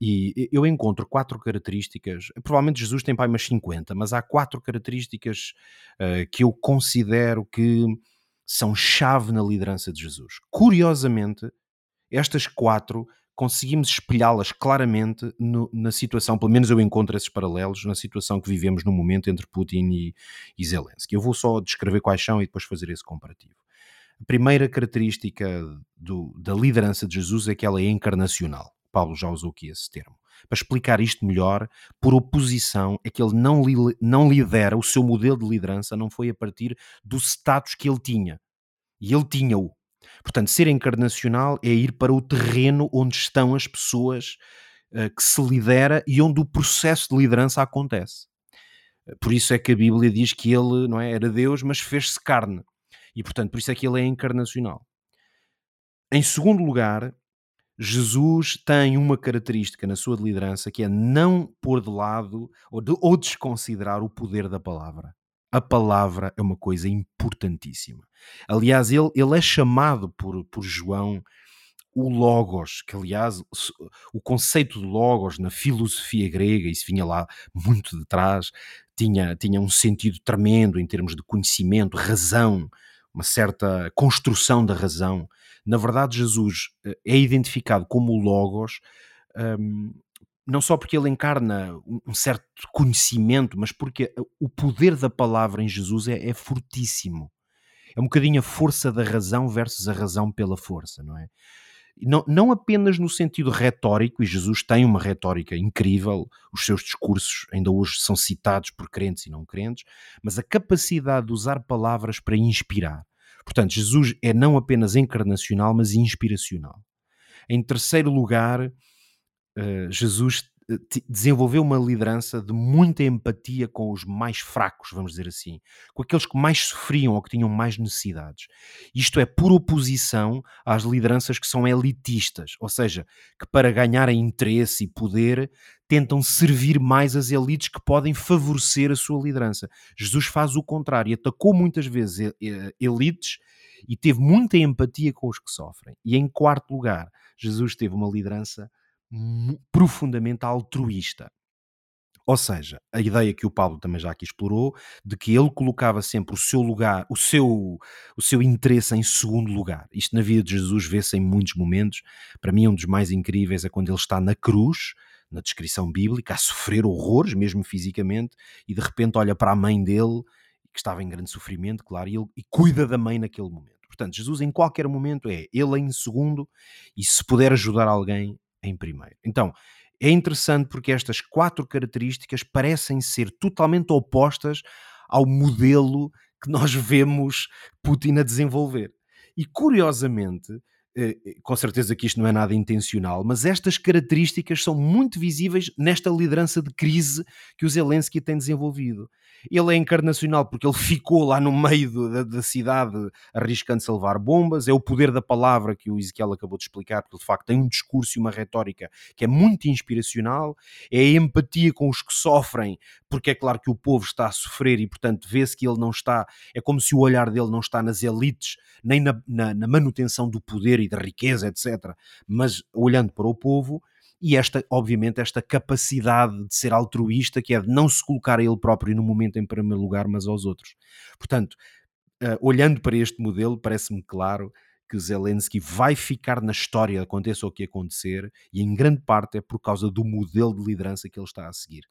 E eu encontro quatro características, provavelmente Jesus tem pai umas 50, mas há quatro características uh, que eu considero que são chave na liderança de Jesus. Curiosamente, estas quatro conseguimos espelhá-las claramente no, na situação, pelo menos eu encontro esses paralelos, na situação que vivemos no momento entre Putin e, e Zelensky. Eu vou só descrever quais são e depois fazer esse comparativo. A primeira característica do, da liderança de Jesus é que ela é encarnacional. Paulo já usou aqui esse termo. Para explicar isto melhor, por oposição, é que ele não, li, não lidera, o seu modelo de liderança não foi a partir do status que ele tinha. E ele tinha-o. Portanto, ser encarnacional é ir para o terreno onde estão as pessoas uh, que se lidera e onde o processo de liderança acontece. Por isso é que a Bíblia diz que ele não é, era Deus, mas fez-se carne. E portanto, por isso é que ele é encarnacional. Em segundo lugar, Jesus tem uma característica na sua liderança que é não pôr de lado ou, de, ou desconsiderar o poder da palavra. A palavra é uma coisa importantíssima. Aliás, ele, ele é chamado por, por João o Logos, que aliás o conceito de Logos na filosofia grega, isso vinha lá muito de trás, tinha, tinha um sentido tremendo em termos de conhecimento, razão, uma certa construção da razão. Na verdade, Jesus eh, é identificado como o Logos, um, não só porque ele encarna um certo conhecimento, mas porque o poder da palavra em Jesus é, é fortíssimo. É um bocadinho a força da razão versus a razão pela força, não é? não, não apenas no sentido retórico, e Jesus tem uma retórica incrível, os seus discursos ainda hoje são citados por crentes e não crentes, mas a capacidade de usar palavras para inspirar. Portanto, Jesus é não apenas encarnacional, mas inspiracional. Em terceiro lugar, uh, Jesus desenvolveu uma liderança de muita empatia com os mais fracos, vamos dizer assim, com aqueles que mais sofriam ou que tinham mais necessidades. Isto é por oposição às lideranças que são elitistas, ou seja, que para ganharem interesse e poder tentam servir mais as elites que podem favorecer a sua liderança. Jesus faz o contrário, atacou muitas vezes elites e teve muita empatia com os que sofrem. E em quarto lugar, Jesus teve uma liderança profundamente altruísta. Ou seja, a ideia que o Paulo também já aqui explorou, de que ele colocava sempre o seu lugar, o seu, o seu interesse em segundo lugar. Isto na vida de Jesus vê-se em muitos momentos. Para mim, um dos mais incríveis é quando ele está na cruz, na descrição bíblica, a sofrer horrores, mesmo fisicamente, e de repente olha para a mãe dele, que estava em grande sofrimento, claro, e, ele, e cuida da mãe naquele momento. Portanto, Jesus em qualquer momento é ele em segundo, e se puder ajudar alguém, em primeiro. Então, é interessante porque estas quatro características parecem ser totalmente opostas ao modelo que nós vemos Putin a desenvolver. E curiosamente, com certeza que isto não é nada intencional, mas estas características são muito visíveis nesta liderança de crise que o Zelensky tem desenvolvido. Ele é encarnacional porque ele ficou lá no meio da, da, cidade arriscando-se a levar bombas. É o poder da palavra que o Ezequiel acabou de explicar, porque de facto tem um discurso e uma retórica que é muito inspiracional. É a empatia com os que sofrem, porque é claro que o povo está a sofrer e, portanto, vê-se que ele não está. É como se o olhar dele não está nas elites, nem na, na, na manutenção do poder e da riqueza, etc., mas olhando para o povo e esta, obviamente, esta capacidade de ser altruísta, que é de não se colocar a ele próprio no momento em primeiro lugar, mas aos outros. Portanto, uh, olhando para este modelo, parece-me claro que Zelensky vai ficar na história, aconteça o que acontecer, e em grande parte é por causa do modelo de liderança que ele está a seguir.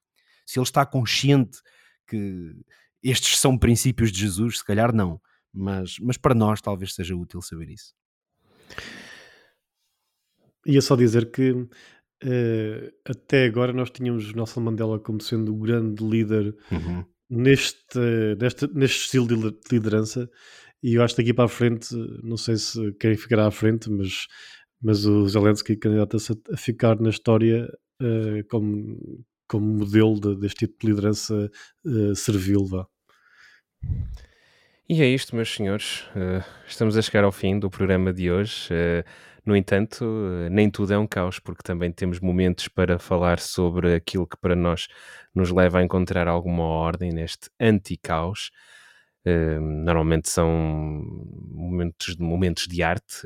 Se ele está consciente que estes são princípios de Jesus, se calhar não, mas, mas para nós talvez seja útil saber isso. Ia só dizer que Uh, até agora nós tínhamos Nelson Mandela como sendo o grande líder uhum. neste, neste, neste estilo de liderança e eu acho que daqui para a frente, não sei se quem ficará à frente, mas, mas o Zelensky candidata-se a, ficar na história uh, como, como modelo de, deste tipo de liderança uh, servil. Vá. E é isto, meus senhores. Uh, estamos a chegar ao fim do programa de hoje. Uh, no entanto, uh, nem tudo é um caos, porque também temos momentos para falar sobre aquilo que para nós nos leva a encontrar alguma ordem neste anti-caos. normalmente são momentos, momentos de arte,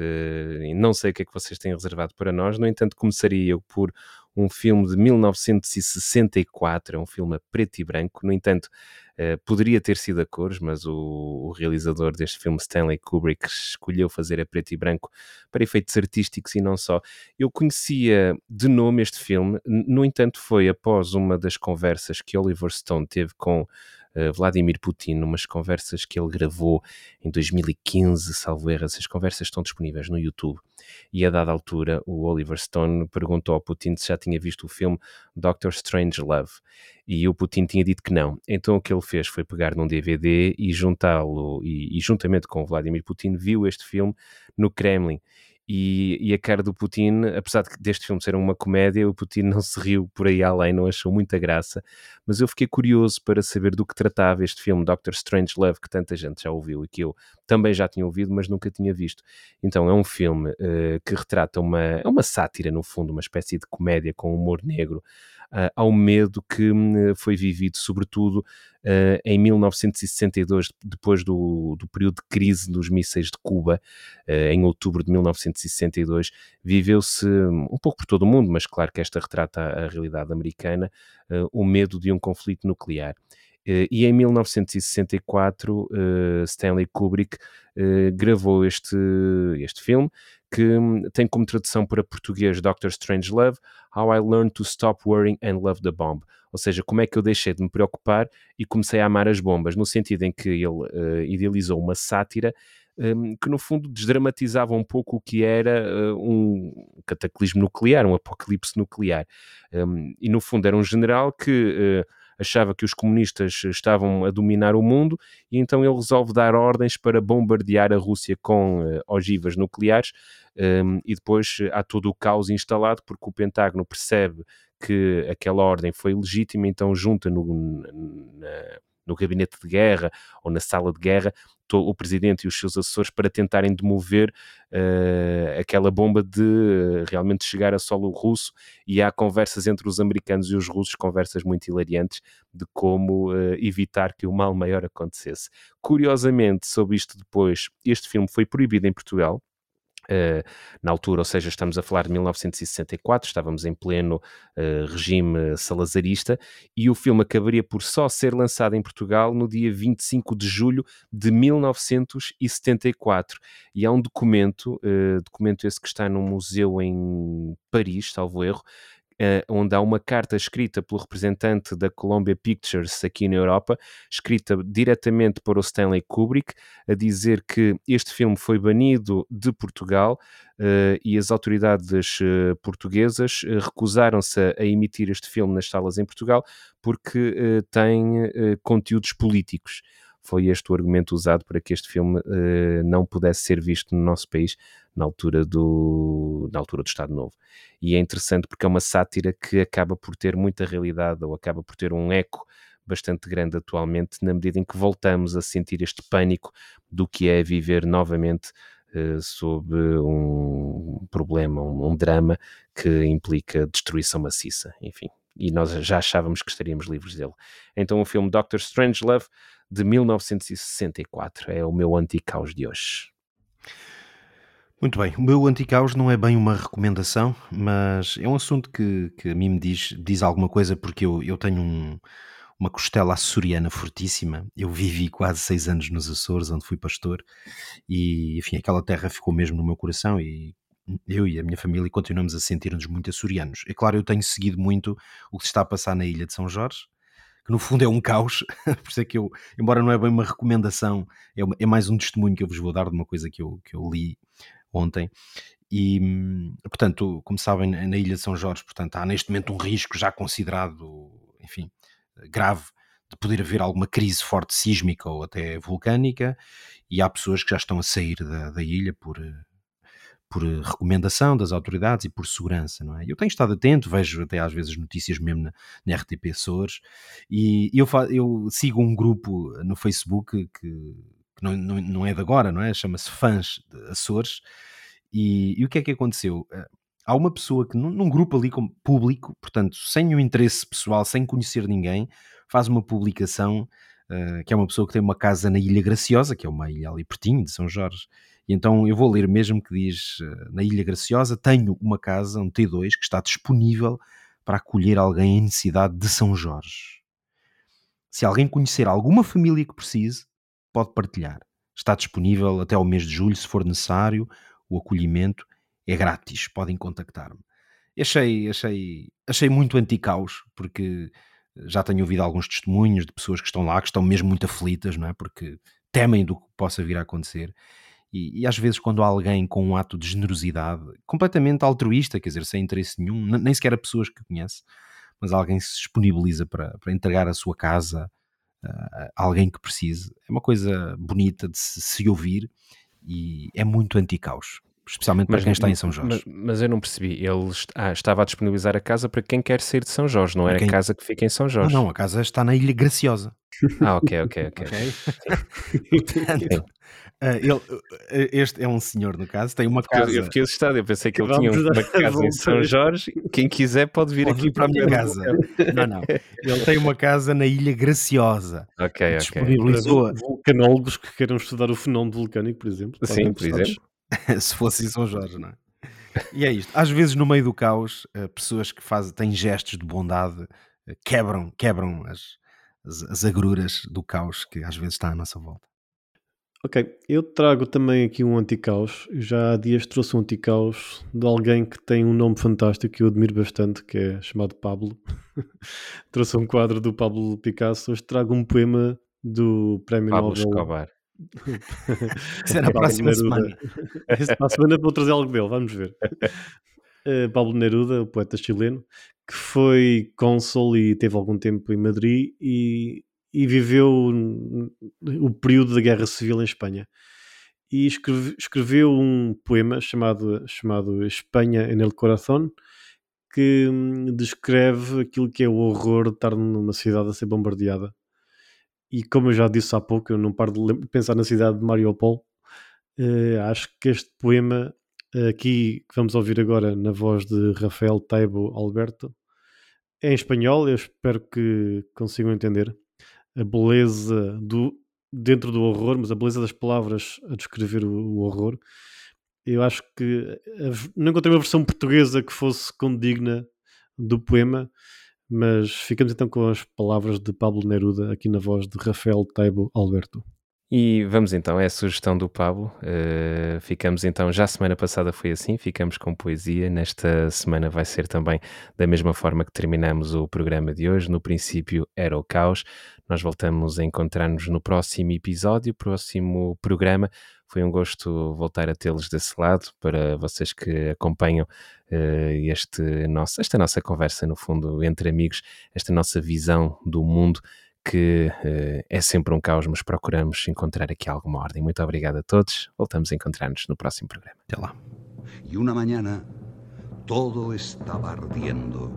não sei o que é que vocês têm reservado para nós. No entanto, começaria eu por um filme de 1964, é um filme a preto e branco. No entanto, Uh, poderia ter sido a cores, mas o, o, realizador deste filme, Stanley Kubrick, escolheu fazer a preto e branco para efeitos artísticos e não só. Eu conhecia de nome este filme, no entanto, foi após uma das conversas que Oliver Stone teve com Vladimir Putin, numas conversas que ele gravou em 2015, salvo erro, essas conversas estão disponíveis no YouTube. E a dada altura, o Oliver Stone perguntou ao Putin se já tinha visto o filme Doctor Strange Love e o Putin tinha dito que não. Então o que ele fez foi pegar num DVD e juntá-lo, e, e, juntamente com o Vladimir Putin viu este filme no Kremlin. E, e, a cara do Putin, apesar de deste filme ser uma comédia, o Putin não se riu por aí além, não achou muita graça, mas eu fiquei curioso para saber do que tratava este filme Doctor Strange Love, que tanta gente já ouviu e que eu também já tinha ouvido, mas nunca tinha visto. Então é um filme uh, que retrata uma, é uma sátira, no fundo, uma espécie de comédia com humor negro, uh, ao medo que uh, foi vivido, sobretudo uh, em 1962, depois do, do, período de crise dos mísseis de Cuba, em outubro de 1962, viveu-se um pouco por todo o mundo, mas claro que esta retrata a realidade americana, o medo de um conflito nuclear. Uh, e em 1964, uh, Stanley Kubrick uh, gravou este, este filme, que hum, tem como tradução para português Doctor Strange Love, How I Learned to Stop Worrying and Love the Bomb. Ou seja, como é que eu deixei de me preocupar e comecei a amar as bombas, no sentido em que ele uh, idealizou uma sátira um, que no fundo desdramatizava um pouco o que era uh, um cataclismo nuclear, um apocalipse nuclear. Um, e no fundo era um general que uh, achava que os comunistas estavam a dominar o mundo e então ele resolve dar ordens para bombardear a Rússia com uh, ogivas nucleares um, e depois há todo o caos instalado porque o Pentágono percebe que aquela ordem foi legítima, então junta no, na, no gabinete de guerra ou na sala de guerra o presidente e os seus assessores para tentarem demover uh, aquela bomba de uh, realmente chegar a solo russo e há conversas entre os americanos e os russos, conversas muito hilariantes de como uh, evitar que o mal maior acontecesse. Curiosamente, sobre isto depois, este filme foi proibido em Portugal, Uh, na altura, ou seja, estamos a falar de 1964, estávamos em pleno uh, regime salazarista, e o filme acabaria por só ser lançado em Portugal no dia 25 de julho de 1974. E há um documento, uh, documento esse que está num museu em Paris, salvo erro, onde há uma carta escrita pelo representante da Columbia Pictures aqui na Europa, escrita diretamente para o Stanley Kubrick, a dizer que este filme foi banido de Portugal uh, e as autoridades uh, portuguesas recusaram-se a, emitir este filme nas salas em Portugal porque tem conteúdos políticos foi este o argumento usado para que este filme uh, não pudesse ser visto no nosso país na altura do, na altura do Estado Novo. E é interessante porque é uma sátira que acaba por ter muita realidade ou acaba por ter um eco bastante grande atualmente, na medida em que voltamos a sentir este pânico do que é viver novamente uh, sob um problema, um, um drama que implica destruição maciça, enfim. E nós já achávamos que estaríamos livres dele. Então o filme Doctor Strangelove de 1964. É o meu anticaos de hoje. Muito bem, o meu anticaos não é bem uma recomendação, mas é um assunto que, que a mim me diz, diz alguma coisa porque eu, eu tenho um, uma costela açoriana fortíssima. Eu vivi quase seis anos nos Açores, onde fui pastor, e enfim, aquela terra ficou mesmo no meu coração e eu e a minha família continuamos a sentir-nos muito açorianos. É claro, eu tenho seguido muito o que se está a passar na Ilha de São Jorge, que no fundo é um caos, por isso é que eu, embora não é bem uma recomendação, é, uma, é, mais um testemunho que eu vos vou dar de uma coisa que eu, que eu li ontem. E, portanto, como sabem, na Ilha de São Jorge, portanto, há neste momento um risco já considerado, enfim, grave de poder haver alguma crise forte sísmica ou até vulcânica, e há pessoas que já estão a sair da, da ilha por, por eh, recomendação das autoridades e por segurança, não é? Eu tenho estado atento, vejo até às vezes notícias mesmo na, na RTP Açores e eu, eu sigo um grupo no Facebook que, que não, não, não, é de agora, não é? Chama-se Fãs Açores e, e, o que é que aconteceu? Eh, há uma pessoa que num, num grupo ali como público, portanto, sem o interesse pessoal, sem conhecer ninguém, faz uma publicação uh, que é uma pessoa que tem uma casa na Ilha Graciosa, que é uma ilha ali pertinho de São Jorge, e então eu vou ler mesmo que diz uh, na Ilha Graciosa tenho uma casa, um T2, que está disponível para acolher alguém em necessidade de São Jorge. Se alguém conhecer alguma família que precise, pode partilhar. Está disponível até ao mês de julho, se for necessário. O acolhimento é grátis, podem contactar-me. Achei, achei, achei muito anti-caos, porque já tenho ouvido alguns testemunhos de pessoas que estão lá, que estão mesmo muito aflitas, não é? Porque temem do que possa vir a acontecer. E, e, às vezes, quando há alguém com um ato de generosidade completamente altruísta, quer dizer, sem interesse nenhum, nem sequer a pessoas que conhece, mas alguém se disponibiliza para, para entregar a sua casa a alguém que precise, é uma coisa bonita de se, se ouvir e é muito anti-caos. especialmente para Mas, quem está em São Jorge. mas, mas eu não percebi. Ele est- ah, estava a disponibilizar a casa para quem quer sair de São Jorge, não era quem- a casa que fica em São não, Jorge. não, a casa está na Ilha Graciosa. Ah, ok, ok, ok. ok? Portanto, ele, eh, este é um senhor, no caso, tem uma casa. eu fiquei assustado, eu pensei que ele Vamos tinha uma casa em São. Jorge. Quem quiser pode vir Pode aqui para a minha casa. Não, não. Ele tem uma casa na Ilha Graciosa. Ok, ok. Disponibilizou, Vulcanólogos que queiram estudar o fenómeno vulcânico, por exemplo. Sim, por exemplo. se fosse em São Jorge, não é? E é isto. Às vezes, no meio do caos, eh, pessoas que fazem, têm gestos de bondade eh, quebram, quebram as, as, as agruras do caos que às vezes está à nossa volta. Ok, eu trago também aqui um anticaos. Já há dias trouxe um anticaos de alguém que tem um nome fantástico que eu admiro bastante, que é chamado Pablo. trouxe um quadro do Pablo Picasso. Hoje trago um poema do Prémio Pablo Nobel. Escobar. Isso é na Pablo próxima Neruda. semana. Para a semana vou trazer algo dele, vamos ver. Eh, Pablo Neruda, o poeta chileno, que foi cônsul e teve algum tempo em Madrid e, e viveu o período da Guerra Civil em Espanha. E escreve- escreveu um poema chamado, chamado Espanha en el Corazón, que hum, descreve aquilo que é o horror de estar numa cidade a ser bombardeada. E como eu já disse há pouco, eu não paro de pensar na cidade de Mariupol. Eh, acho que este poema, aqui que vamos ouvir agora na voz de Rafael Taibo Alberto, é em espanhol. Eu espero que consigam entender a beleza do dentro do horror, mas a beleza das palavras a descrever o, o horror. Eu acho que a não encontrei uma versão portuguesa que fosse condigna do poema, mas ficamos então com as palavras de Pablo Neruda aqui na voz de Rafael Taibo Alberto. E vamos então, é a sugestão do Pablo. Uh, ficamos então, já semana passada foi assim, ficamos com poesia. Nesta semana vai ser também da mesma forma que terminamos o programa de hoje. No princípio era o caos. Nós voltamos a encontrar-nos no próximo episódio, próximo programa. Foi um gosto voltar a tê-los desse lado, para vocês que acompanham uh, este nosso, esta nossa conversa, no fundo, entre amigos, esta nossa visão do mundo que uh, é sempre um caos, mas procuramos encontrar aqui alguma ordem. Muito obrigado a todos. Voltamos a encontrar-nos no próximo programa. Até lá. Y una mañana todo estaba ardiendo.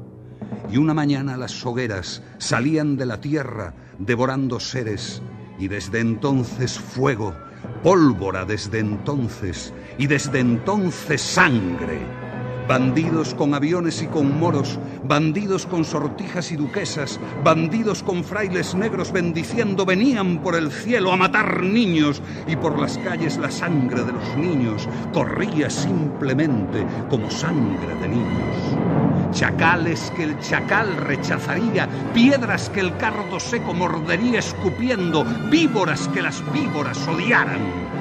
Y una mañana las hogueras salían de la tierra devorando seres. Y desde entonces fuego, pólvora desde entonces. Y desde entonces sangre. Bandidos con aviones y con moros, bandidos con sortijas y duquesas, bandidos con frailes negros bendiciendo venían por el cielo a matar niños y por las calles la sangre de los niños corría simplemente como sangre de niños. Chacales que el chacal rechazaría, piedras que el cardo seco mordería escupiendo, víboras que las víboras odiaran.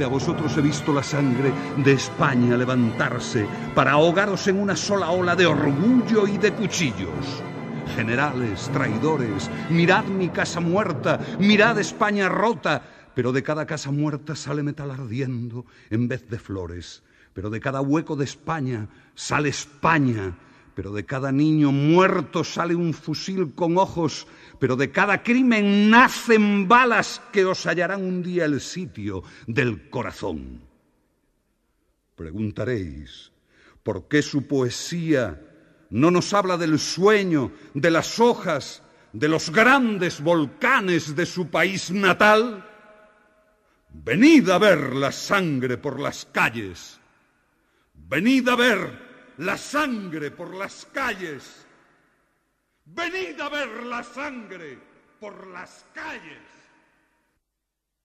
A vosotros he visto la sangre de España levantarse para ahogaros en una sola ola de orgullo y de cuchillos. Generales, traidores, mirad mi casa muerta, mirad España rota, pero de cada casa muerta sale metal ardiendo en vez de flores. Pero de cada hueco de España sale España. Pero de cada niño muerto sale un fusil con ojos, pero de cada crimen nacen balas que os hallarán un día el sitio del corazón. Preguntaréis, ¿por qué su poesía no nos habla del sueño, de las hojas, de los grandes volcanes de su país natal? Venid a ver la sangre por las calles. Venid a ver la sangre por las calles. Venid a ver la sangre por las calles.